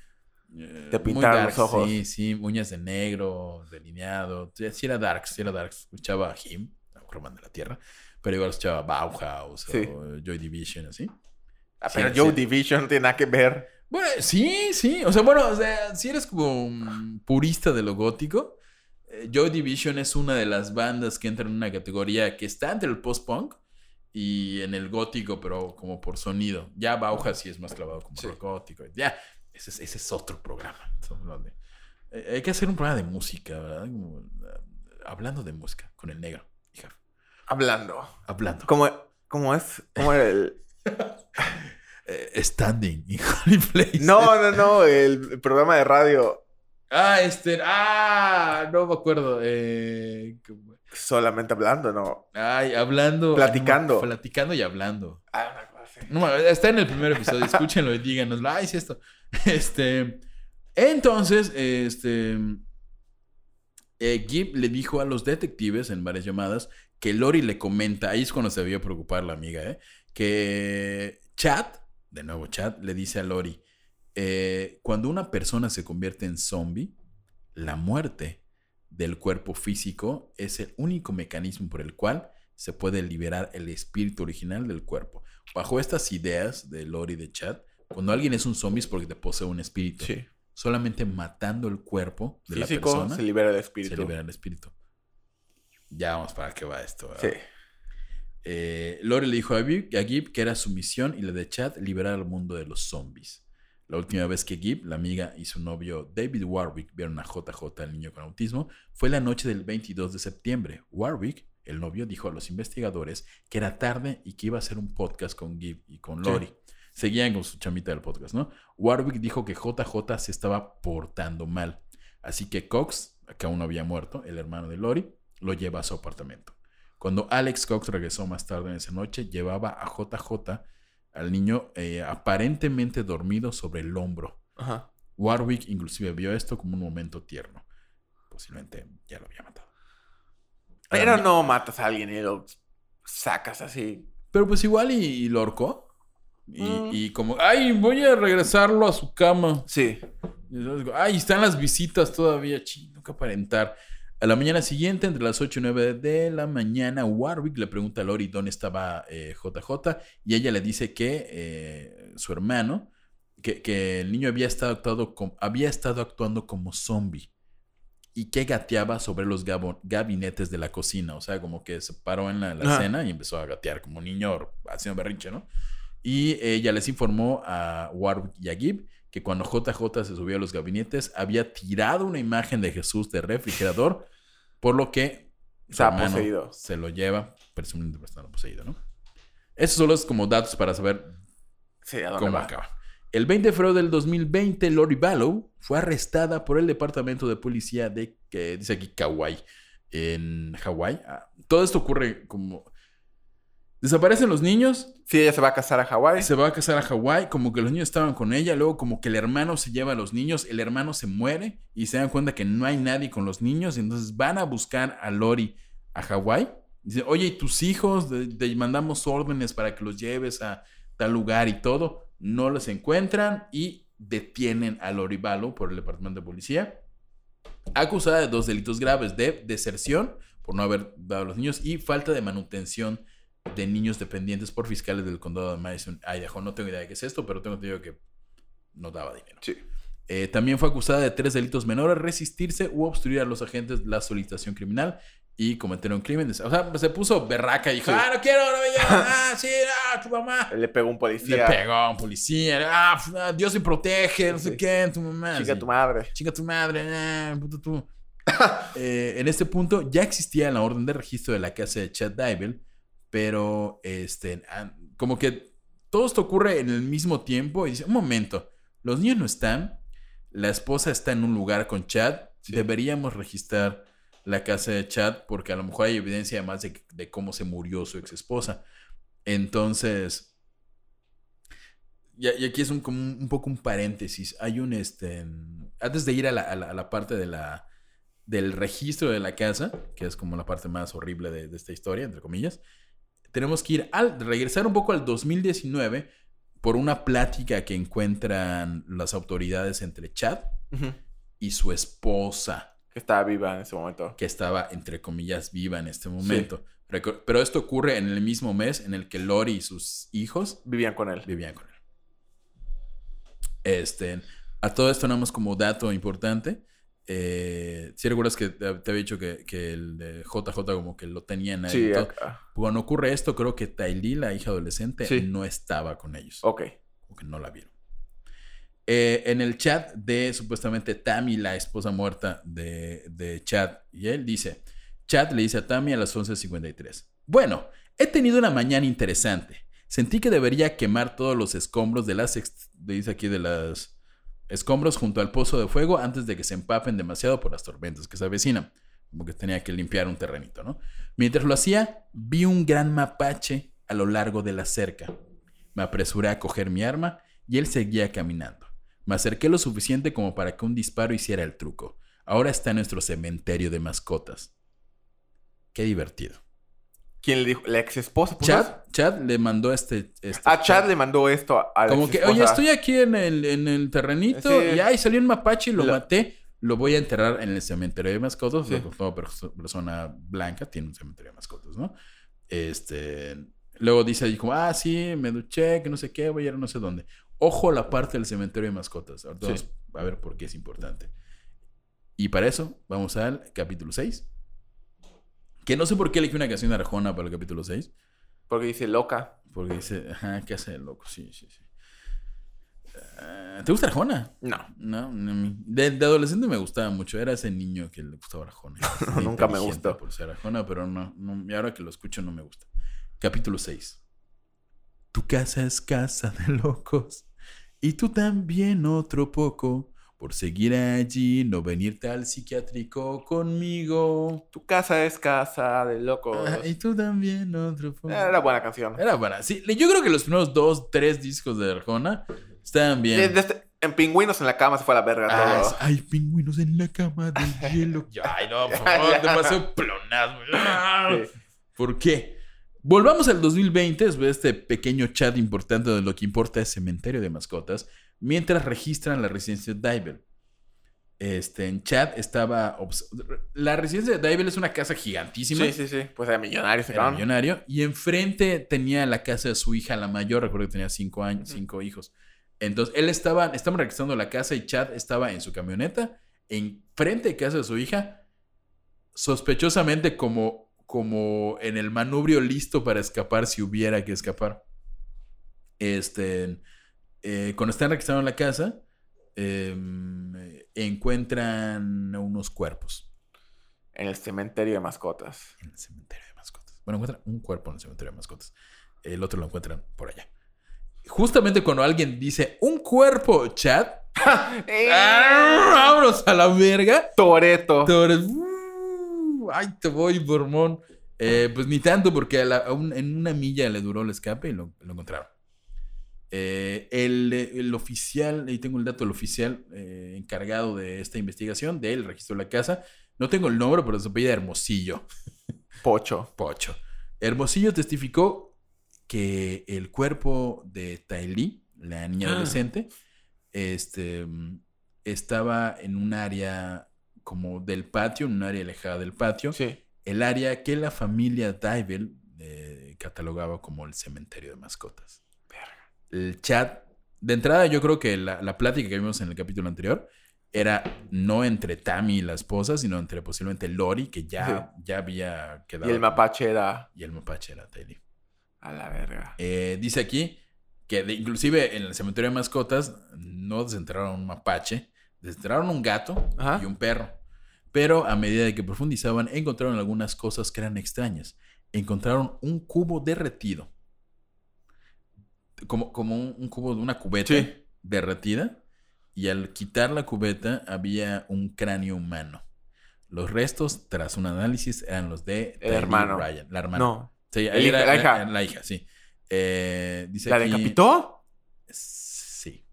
eh, Te pintaron los ojos. Sí, sí, uñas de negro, delineado. Sí, era darks, sí era darks. Escuchaba a Him, Roman de la Tierra, pero igual escuchaba Bauhaus Sí. o Joy Division, así. Ah, Sí, pero sí. Joe Division no tiene nada que ver. Bueno, sí, sí. O sea, bueno, o sea, si eres como un purista de lo gótico, Joy Division es una de las bandas que entra en una categoría que está entre el post-punk y en el gótico, pero como por sonido. Ya Bauhaus sí es más clavado como Sí. rock gótico. Ya, ese es, ese es otro programa. Eh, hay que hacer un programa de música, ¿verdad? Como, eh, hablando de música con el negro. hija. Hablando. Hablando. ¿Cómo, cómo es? ¿Cómo era el...? Eh, standing in Holy Place. No, no, no. El programa de radio Ah, este. Ah, no me acuerdo. Eh, solamente hablando, ¿no? ay, hablando. Platicando. Platicando y hablando. Ah, una cosa. No, está en el primer episodio. Escúchenlo y díganos. Ay, sí, esto. Este. Entonces, este. eh, Gib le dijo a los detectives en varias llamadas que Lori le comenta. Ahí es cuando se debió preocupar la amiga, ¿eh? Que Chad, de nuevo Chad, le dice a Lori: eh, Cuando una persona se convierte en zombie, la muerte del cuerpo físico es el único mecanismo por el cual se puede liberar el espíritu original del cuerpo. Bajo estas ideas de Lori y de Chad, cuando alguien es un zombie es porque te posee un espíritu. Sí. Solamente matando el cuerpo de Físico la persona se libera el se espíritu. libera el espíritu. Ya vamos para qué va esto. ¿verdad? Sí. Eh, Lori le dijo a Gib, a Gib que era su misión y la de Chad liberar al mundo de los zombies. La última vez que Gib, la amiga y su novio David Warwick vieron a JJ, el niño con autismo, fue la noche del 22 de septiembre. Warwick, el novio, dijo a los investigadores que era tarde y que iba a hacer un podcast con Gib y con Sí. Lori. Seguían con su chamita del podcast, ¿no? Warwick dijo que JJ se estaba portando mal. Así que Cox, que aún no había muerto, el hermano de Lori, lo lleva a su apartamento. Cuando Alex Cox regresó más tarde en esa noche, llevaba a JJ, al niño, eh, aparentemente dormido sobre el hombro. Ajá. Warwick inclusive vio esto como un momento tierno. Posiblemente ya lo había matado. Pero Ahora, no matas a alguien y lo sacas así. Pero pues igual y, y lo ahorcó. Y, Mm. y como, ay, voy a regresarlo a su cama. Sí. Y Ay, están las visitas todavía, ching, nunca aparentar. A la mañana siguiente, entre las 8 y 9 de la mañana, Warwick le pregunta a Lori dónde estaba eh, JJ y ella le dice que eh, su hermano que, que el niño había estado, actuado com- había estado actuando como zombie y que gateaba sobre los gabinetes de la cocina. O sea, como que se paró en la, la cena y empezó a gatear como niño haciendo berrinche, ¿no? Y ella les informó a Warwick y a Gibb que cuando JJ se subió a los gabinetes había tirado una imagen de Jesús de refrigerador, por lo que su hermano poseído. se lo lleva, presumiblemente estar poseído, ¿no? Esos son los como datos para saber Sí, ¿a dónde cómo va? acaba. El 20 de febrero del 2020, Lori Ballow fue arrestada por el departamento de policía de, que dice aquí, Kauai, en Hawái. Ah, Todo esto ocurre como... Desaparecen los niños, Sí, ella se va a casar a Hawái. se va a casar a Hawái, como que los niños estaban con ella, luego como que el hermano se lleva a los niños, el hermano se muere y se dan cuenta que no hay nadie con los niños, y entonces van a buscar a Lori a Hawái. Dicen, oye, ¿y tus hijos? Te mandamos órdenes para que los lleves a tal lugar y todo. No los encuentran y detienen a Lori Ballo por el departamento de policía, acusada de dos delitos graves, de deserción por no haber dado a los niños y falta de manutención de niños dependientes por fiscales del condado de Madison, Idaho. No tengo idea de qué es esto, pero tengo entendido que no daba dinero. Sí. Eh, también fue acusada de tres delitos menores, resistirse u obstruir a los agentes la solicitación criminal y cometer un crimen. O sea, se puso berraca y dijo, Sí. ah, no quiero, no me ah, sí, ah, tu mamá. Le pegó un Le policía. pegó a un policía, ah, ah, Dios se protege, no sé qué, tu mamá. Chica sí. tu madre. Chinga tu madre, ah, puto tú. Eh, en este punto ya existía la orden de registro de la casa de Chad Dybel, pero este, ah, como que todo esto ocurre en el mismo tiempo y dice, un momento, los niños no están, la esposa está en un lugar con Chad, deberíamos registrar la casa de Chad porque a lo mejor hay evidencia además de, de cómo se murió su ex esposa. Entonces, y, y aquí es un, como un, un poco un paréntesis. Hay un, este, antes de ir a la, a la- a la parte de la, del registro de la casa, que es como la parte más horrible de, de esta historia, entre comillas, tenemos que ir al, regresar un poco al 2019 por una plática que encuentran las autoridades entre Chad y su esposa, Que estaba viva en ese momento. que estaba, entre comillas, viva en este momento. Pero esto ocurre en el mismo mes en el que Lori y sus hijos Vivían con él. vivían con él. Este, a todo esto, nada más como dato importante. Eh, si recuerdas que te, te había dicho que, que el de JJ como que lo tenían ahí. Sí, acá. Cuando ocurre esto, creo que Tylee, la hija adolescente, Sí. no estaba con ellos. Ok. Como que no la vieron. Eh, en el chat de supuestamente Tammy, la esposa muerta de, de Chad y él, dice: Chad le dice a Tammy a las 11.53. Bueno, he tenido una mañana interesante. Sentí que debería quemar todos los escombros de las. dice aquí de las. Escombros junto al pozo de fuego antes de que se empapen demasiado por las tormentas que se avecinan. Como que tenía que limpiar un terrenito, ¿no? Mientras lo hacía, vi un gran mapache a lo largo de la cerca. Me apresuré a coger mi arma y él seguía caminando. Me acerqué lo suficiente como para que un disparo hiciera el truco. Ahora está en nuestro cementerio de mascotas. Qué divertido. ¿Quién le dijo? ¿La ex esposa? Chad, Chad le mandó este... este A Chad le mandó esto a- a la Como que, oye, estoy aquí en el, en el terrenito Sí. y ay, salió un mapache y lo Lo- maté. Lo voy a enterrar en el cementerio de mascotas. Sí. Toda perso- persona blanca tiene un cementerio de mascotas, ¿no? Este. Luego dice ahí como, ah, sí, me duché, que no sé qué, voy a ir a no sé dónde. Ojo a la parte del cementerio de mascotas. Ahorita Sí. vamos a ver por qué es importante. Y para eso, vamos al capítulo 6. Que no sé por qué elegí una canción de Arjona para el capítulo 6. Porque dice loca. Porque dice, ajá, ¿qué hace el loco? Sí, sí, sí. Ah, ¿Te gusta Arjona? No. No, no, de, de adolescente me gustaba mucho. Era ese niño que le gustaba Arjona. Nunca me gustó. Por ser Arjona, pero no, no. Y ahora que lo escucho no me gusta. Capítulo 6. Tu casa es casa de locos. Y tú también otro poco. Por seguir allí, no venirte al psiquiátrico conmigo. Tu casa es casa de locos. Ah, y tú también otro. Era buena canción. Era buena. Sí, yo creo que los primeros dos, tres discos de Arjona estaban bien. Este- en Pingüinos en la cama se fue a la verga Ah, todo. hay pingüinos en la cama de hielo. Ay, no, por favor, plonazgo. Ah, Sí. ¿Por qué? Volvamos al 2020, después de este pequeño chat importante de lo que importa es cementerio de mascotas, mientras registran la residencia de Dybel. Este, en chat estaba... La residencia de Dybel es una casa gigantísima. Sí, sí, sí. Pues era millonario ese Era millonario. Y enfrente tenía la casa de su hija, la mayor. Recuerdo que tenía cinco años, cinco hijos. Entonces, él estaba, estaban registrando la casa y Chad estaba en su camioneta, en frente de casa de su hija, sospechosamente como, como en el manubrio listo para escapar si hubiera que escapar. Este, eh, cuando están registrando la casa, em, encuentran unos cuerpos En el cementerio de mascotas. en el cementerio de mascotas. Bueno, encuentran un cuerpo en el cementerio de mascotas. El otro lo encuentran por allá. Justamente cuando alguien dice un cuerpo, chat, vámonos a la verga. Toreto. Eres, "Uh, ay, te voy, Bormón. Eh, pues ni tanto, porque a la- a un- en una milla le duró el escape y lo, lo encontraron. Eh, el, el oficial, ahí tengo el dato del oficial eh, encargado de esta investigación, del registro de la casa. No tengo el nombre, pero se apellida Hermosillo. Pocho. Pocho. Hermosillo testificó que el cuerpo de Tylee, la niña Ah. adolescente, este, mm, estaba en un área como del patio, en un área alejada del patio, Sí. el área que la familia Dybel eh, catalogaba como el cementerio de mascotas. El chat, de entrada yo creo que la, la plática que vimos en el capítulo anterior era no entre Tammy y la esposa, sino entre posiblemente Lori, que ya, ya había quedado. Y el mapache era Y el mapache era Tylee. a la verga. Eh, dice aquí que de- inclusive en el cementerio de mascotas no desenterraron un mapache, desenterraron un gato Ajá. y un perro. Pero a medida de que profundizaban, encontraron algunas cosas que eran extrañas. Encontraron un cubo derretido. Como, como un, un cubo de una cubeta Sí. derretida. Y al quitar la cubeta había un cráneo humano. Los restos, tras un análisis, eran los de El hermano. Ryan, la hermana. No. Sí, El ahí hija- era la la, hija. la hija, sí. Eh, dice ¿La aquí- decapitó? Sí.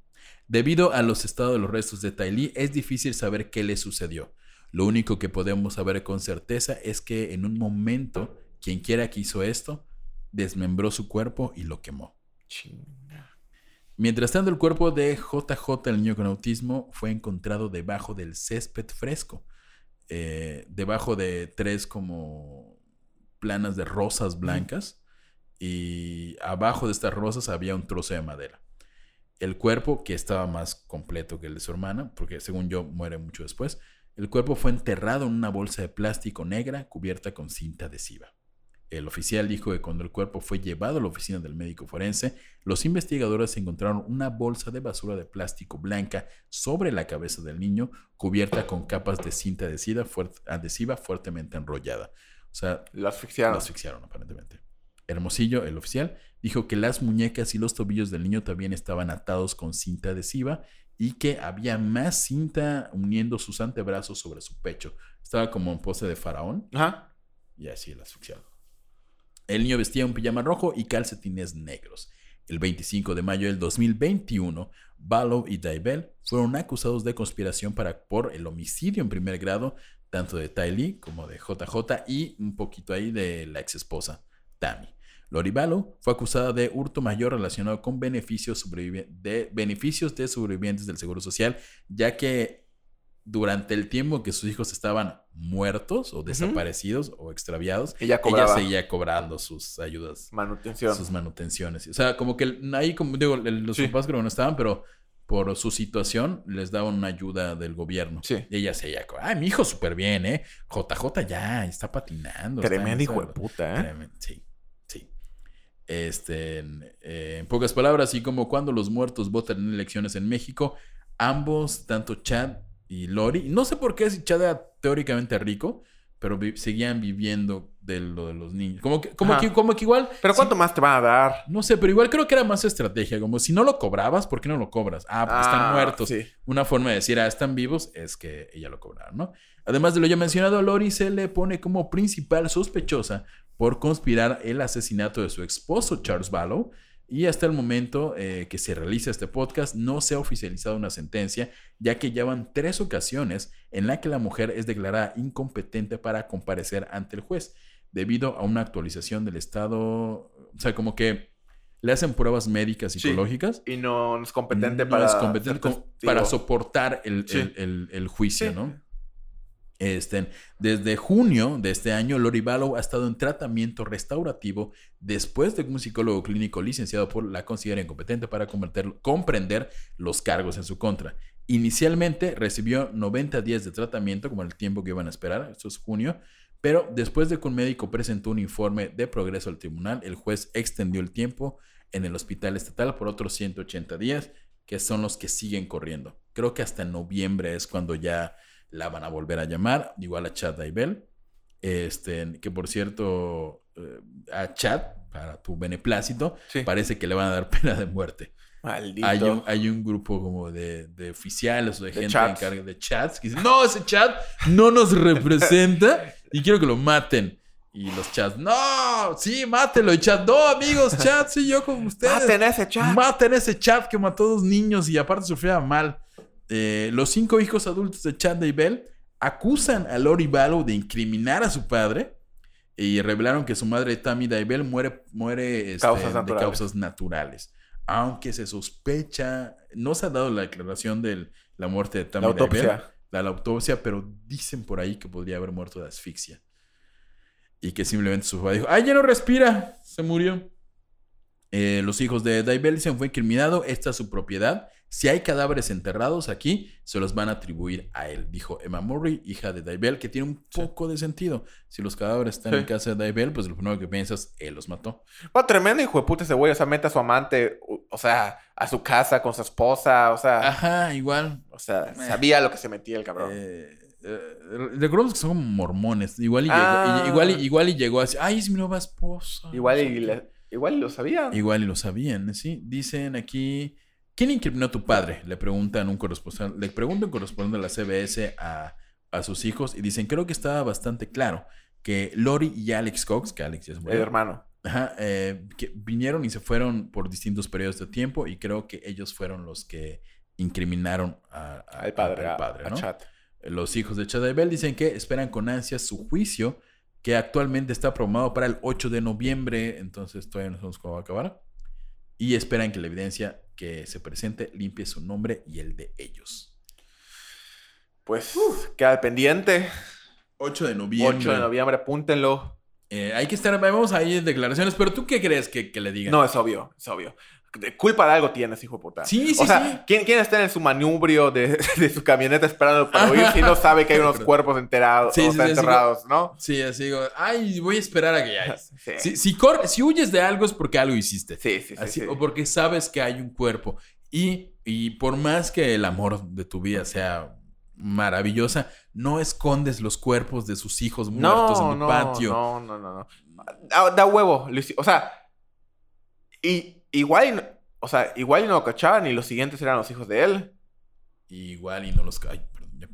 Debido a los estados de los restos de Tylee, es difícil saber qué le sucedió. Lo único que podemos saber con certeza es que en un momento, quien quiera que hizo esto, desmembró su cuerpo y lo quemó. Chinga. Mientras tanto, el cuerpo de JJ, el niño con autismo, fue encontrado debajo del césped fresco. eh, debajo de tres como planas de rosas blancas. Y abajo de estas rosas había un trozo de madera. El cuerpo, que estaba más completo que el de su hermana, porque según yo muere mucho después, el cuerpo fue enterrado en una bolsa de plástico negra cubierta con cinta adhesiva. El oficial dijo que cuando el cuerpo fue llevado a la oficina del médico forense, los investigadores encontraron una bolsa de basura de plástico blanca sobre la cabeza del niño, cubierta con capas de cinta adhesiva, fuert- adhesiva fuertemente enrollada. O sea, Lo asfixiaron. lo asfixiaron aparentemente. Hermosillo, el oficial, dijo que las muñecas y los tobillos del niño también estaban atados con cinta adhesiva y que había más cinta uniendo sus antebrazos sobre su pecho. Estaba como en pose de faraón Ajá. y así el asfixiado. El niño vestía un pijama rojo y calcetines negros. El 25 de mayo del 2021, Ballow y Dybel fueron acusados de conspiración para, por el homicidio en primer grado, tanto de Ty Lee como de JJ y un poquito ahí de la ex esposa, Tammy. Lori Ballow fue acusada de hurto mayor relacionado con beneficios, de, beneficios de sobrevivientes del Seguro Social, ya que durante el tiempo que sus hijos estaban muertos o desaparecidos o extraviados, Ella ella seguía cobrando sus ayudas, Manutención. sus manutenciones. O sea, como que ahí, como digo, los Sí. papás creo que no estaban, pero por su situación les daban una ayuda del gobierno. Sí. Y ella seguía, ay, mi hijo súper bien, ¿eh? JJ ya está patinando. Tremendo hijo de puta, ¿eh? Tremendo, Sí, sí. Este, en, eh, en pocas palabras, así como cuando los muertos votan en elecciones en México, ambos, tanto Chad y Lori, no sé por qué si Chad era teóricamente rico, pero vi- seguían viviendo de lo de los niños. Como que, como Ajá. que, como que igual. Pero ¿cuánto más te van a dar? no sé, pero igual creo que era más estrategia. Como si no lo cobrabas, ¿por qué no lo cobras? Ah, están Ah, muertos. sí. Una forma de decir, ah, están vivos, es que ella lo cobraron, ¿no? Además de lo ya mencionado, Lori se le pone como principal sospechosa por conspirar el asesinato de su esposo, Charles Ballow. Y hasta el momento eh, que se realiza este podcast, no se ha oficializado una sentencia, ya que ya van tres ocasiones en la que la mujer es declarada incompetente para comparecer ante el juez, debido a una actualización del estado. O sea, como que le hacen pruebas médicas Sí. psicológicas Y no es competente no para. es competente para soportar el, Sí. el- el- el juicio, Sí. ¿no? Este, desde junio de este año, Lori Vallow ha estado en tratamiento restaurativo después de que un psicólogo clínico licenciado por la considera incompetente para comprender los cargos en su contra. Inicialmente recibió 90 días de tratamiento, como el tiempo que iban a esperar, esto es junio, pero después de que un médico presentó un informe de progreso al tribunal, el juez extendió el tiempo en el hospital estatal por otros 180 días, que son los que siguen corriendo. Creo que hasta noviembre es cuando ya la van a volver a llamar, igual a Chad Daibel. Este, que por cierto, eh, a Chad, para tu beneplácito, Sí. parece que le van a dar pena de muerte. Maldito. Hay un, hay un grupo como de, de oficiales o de, De gente chats. encargada de chats que dicen, no, ese chat no nos representa y quiero que lo maten. Y los chats, no, sí, mátelo. Y chat, no, amigos, chat, sí, yo con ustedes. Maten ese chat. Maten ese chat que mató a dos niños y aparte sufría mal. Eh, los cinco hijos adultos de Chad Daybell acusan a Lori Vallow de incriminar a su padre y revelaron que su madre Tammy Daybell muere, muere este, Causas de causas naturales. Aunque se sospecha, no se ha dado la declaración de la muerte de Tammy La autopsia. la, la autopsia, pero dicen por ahí que podría haber muerto de asfixia. Y que simplemente su papá dijo, ¡ay, ya no respira! Se murió. Eh, los hijos de Daibel dicen fue incriminado, esta es su propiedad. Si hay cadáveres enterrados aquí, se los van a atribuir a él, dijo Emma Murray, hija de Daibel, que tiene un poco de sentido. Si los cadáveres están Sí. en casa de Daibel, pues lo primero que piensas, él los mató. Bueno, tremendo hijo de puta ese güey. O sea, mete a su amante, o sea, a su casa con su esposa. O sea, Ajá, igual. o sea, sabía lo que se metía el cabrón. Eh, eh, recordemos que son como mormones. Igual y, Ah. llegó, y- igual, y, igual y llegó así, ay, es mi nueva esposa. igual, y le- igual y lo sabía. Igual y lo sabían, ¿sí? Dicen aquí, ¿quién incriminó a tu padre? Le preguntan un corresponsal, le pregunta un corresponsal de la CBS a, a sus hijos y dicen, creo que estaba bastante claro que Lori y Alex Cox, que Alex ya El murió, hermano. ajá, eh, que vinieron y se fueron por distintos periodos de tiempo y creo que ellos fueron los que incriminaron a- a- Al padre, al a, padre, a ¿no? Chad. Los hijos de Chadabel dicen que esperan con ansias su juicio, que actualmente está programado para el 8 de noviembre, entonces todavía no sabemos cómo va a acabar. Y esperan que la evidencia que se presente limpie su nombre y el de ellos. Pues queda pendiente. 8 de noviembre. 8 de noviembre, apúntenlo. Eh, hay que estar, vamos ahí en declaraciones, pero ¿tú qué crees que, que le digan? No, es obvio, es obvio. De culpa de algo tienes, hijo de puta. Sí, sí, O sea, sí. ¿quién, quién está en su manubrio de, de su camioneta esperando para huir si no sabe que hay unos cuerpos enterados, Sí, o sea, enterrados, no? Sí, así digo, ay, voy a esperar a que ya. Si, si, si huyes de algo es porque algo hiciste. Sí, sí, sí, Así, sí. O porque sabes que hay un cuerpo. Y, y por más que el amor de tu vida sea maravillosa, no escondes los cuerpos de sus hijos muertos en tu no, patio. No, no, no, no. Da, da huevo. hici- O sea, y, igual, y no- o sea, igual y no lo cachaban y los siguientes eran los hijos de él. Igual y no los ay, perdón, ya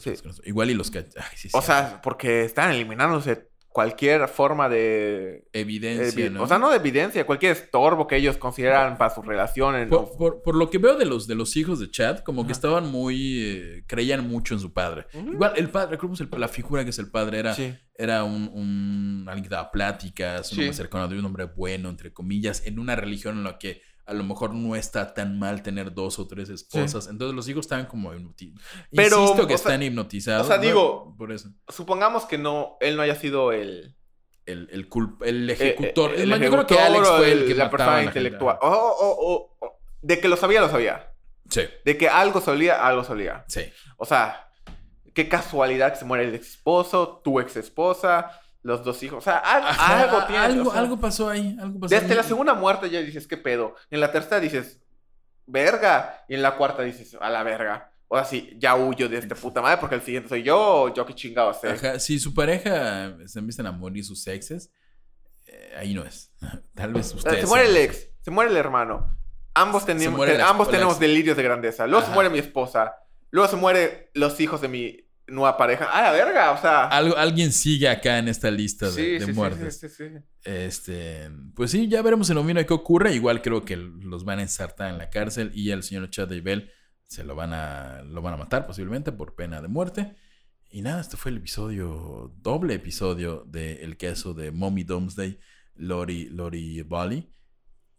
Sí. Igual y los ca- ay, sí, O sea, porque están eliminándose cualquier forma de... evidencia, evi- ¿no? O sea, no de evidencia, cualquier estorbo que ellos consideran para su relación. En, Por, por- por lo que veo de los, de los hijos de Chad, como que estaban muy. eh, creían mucho en su padre. Igual, el padre, la figura que es el padre, era, Sí. era un, un- alguien que daba pláticas, un Sí. hombre cercano un hombre bueno, entre comillas, en una religión en la que a lo mejor no está tan mal tener dos o tres esposas. Entonces los hijos estaban como hipnotizados. Pero, Insisto que sea- están hipnotizados. o sea, ¿no? digo- Por eso. Supongamos que no, él no haya sido el... El, el, culp- el ejecutor. eh, el más, yo creo que Alex fue el que la mataba persona a la gente. intelectual. O- o- o- o- de que lo sabía, lo sabía. Sí, De que algo solía, algo solía. sí. O sea, qué casualidad que se muere el ex esposo, tu ex esposa, los dos hijos. O sea, al- Ajá, algo tiene. Algo, o sea, algo pasó ahí. Algo pasó Desde ahí. la segunda muerte ya dices, ¿qué pedo? En la tercera dices, verga. Y en la cuarta dices, a la verga. O sea, sí, ya huyo de esta puta madre porque el siguiente soy yo o yo qué chingados sé. Ajá, si su pareja se empiezan a morir sus exes, eh, ahí no es. Tal vez ustedes. se muere el ex, se muere el hermano. Ambos, tenemos, muere la- ambos tenemos delirios de grandeza. Luego se muere mi esposa. Luego se mueren los hijos de mi nueva pareja. ¡Ah, la verga! O sea. Algo, alguien sigue acá en esta lista de, sí, de muertes. sí, sí, sí. Este, pues sí, ya veremos en noviembre qué ocurre. Igual creo que los van a ensartar en la cárcel y al señor Chad Bell se lo van a lo van a matar posiblemente por pena de muerte. Y nada, este fue el episodio, doble episodio de El caso de Mommy Domesday, Lori, Lori Bali.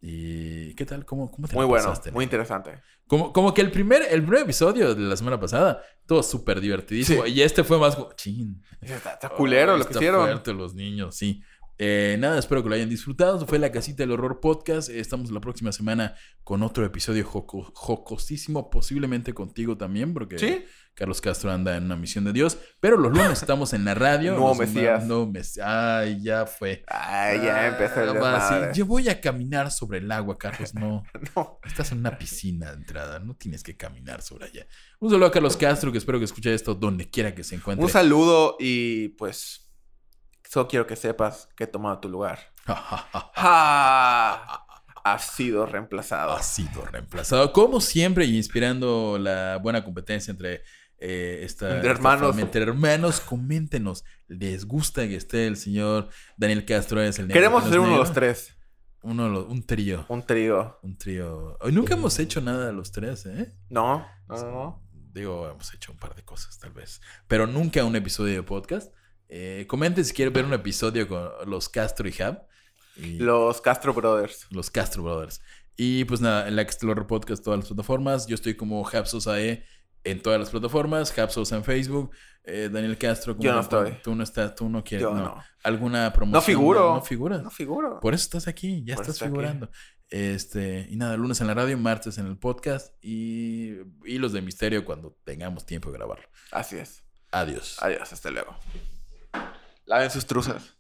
¿Y qué tal? ¿Cómo, cómo te Muy la bueno, pasaste, muy interesante. Como, como que el primer, el primer episodio de la semana pasada, todo súper divertidísimo. Sí. Y este fue más como, chin. Está, está culero Ay, lo que está hicieron. fuerte los niños, sí. Eh, nada, espero que lo hayan disfrutado. Esto fue La Casita del Horror Podcast. Estamos la próxima semana con otro episodio joco- jocosísimo, posiblemente contigo también, porque ¿Sí? Carlos Castro anda en una misión de Dios. Pero los lunes estamos en la radio. Nos Mesías. mando mes- Ay, ya fue. Ay, ya empezó el Ah, sí. Yo voy a caminar sobre el agua, Carlos. No. No. Estás en una piscina de entrada, no tienes que caminar sobre allá. Un saludo a Carlos Castro, que espero que escuche esto donde quiera que se encuentre. Un saludo y pues solo quiero que sepas que he tomado tu lugar. ¡Ja! Has sido reemplazado. ha sido reemplazado. Como siempre, y inspirando la buena competencia entre eh, esta, Entre hermanos. entre hermanos, coméntenos. ¿Les gusta que esté el señor Daniel Castro? Es el Queremos es uno de los tres. Uno un trío. Un trío. Un trío. Hoy nunca hemos hecho nada de los tres, ¿eh? No, no. Digo, hemos hecho un par de cosas, tal vez. Pero nunca un episodio de podcast. Eh, comenten si quieren ver un episodio con los Castro y Hab. Y Los Castro Brothers. los Castro Brothers. Y pues nada, en la Explorer Podcast, todas las plataformas. Yo estoy como Hapsosae en todas las plataformas. Hapsos en Facebook. Eh, Daniel Castro. ¿cómo Yo no estoy. Tú no estás, tú no quieres. Yo no. no. ¿Alguna promoción? No figuro. No figuras. No figuro. Por eso estás aquí, ya Por estás aquí. figurando. Este, y nada, lunes en la radio, martes en el podcast y, y los de misterio cuando tengamos tiempo de grabarlo. Así es. Adiós. Adiós, hasta luego. Laven sus truzas.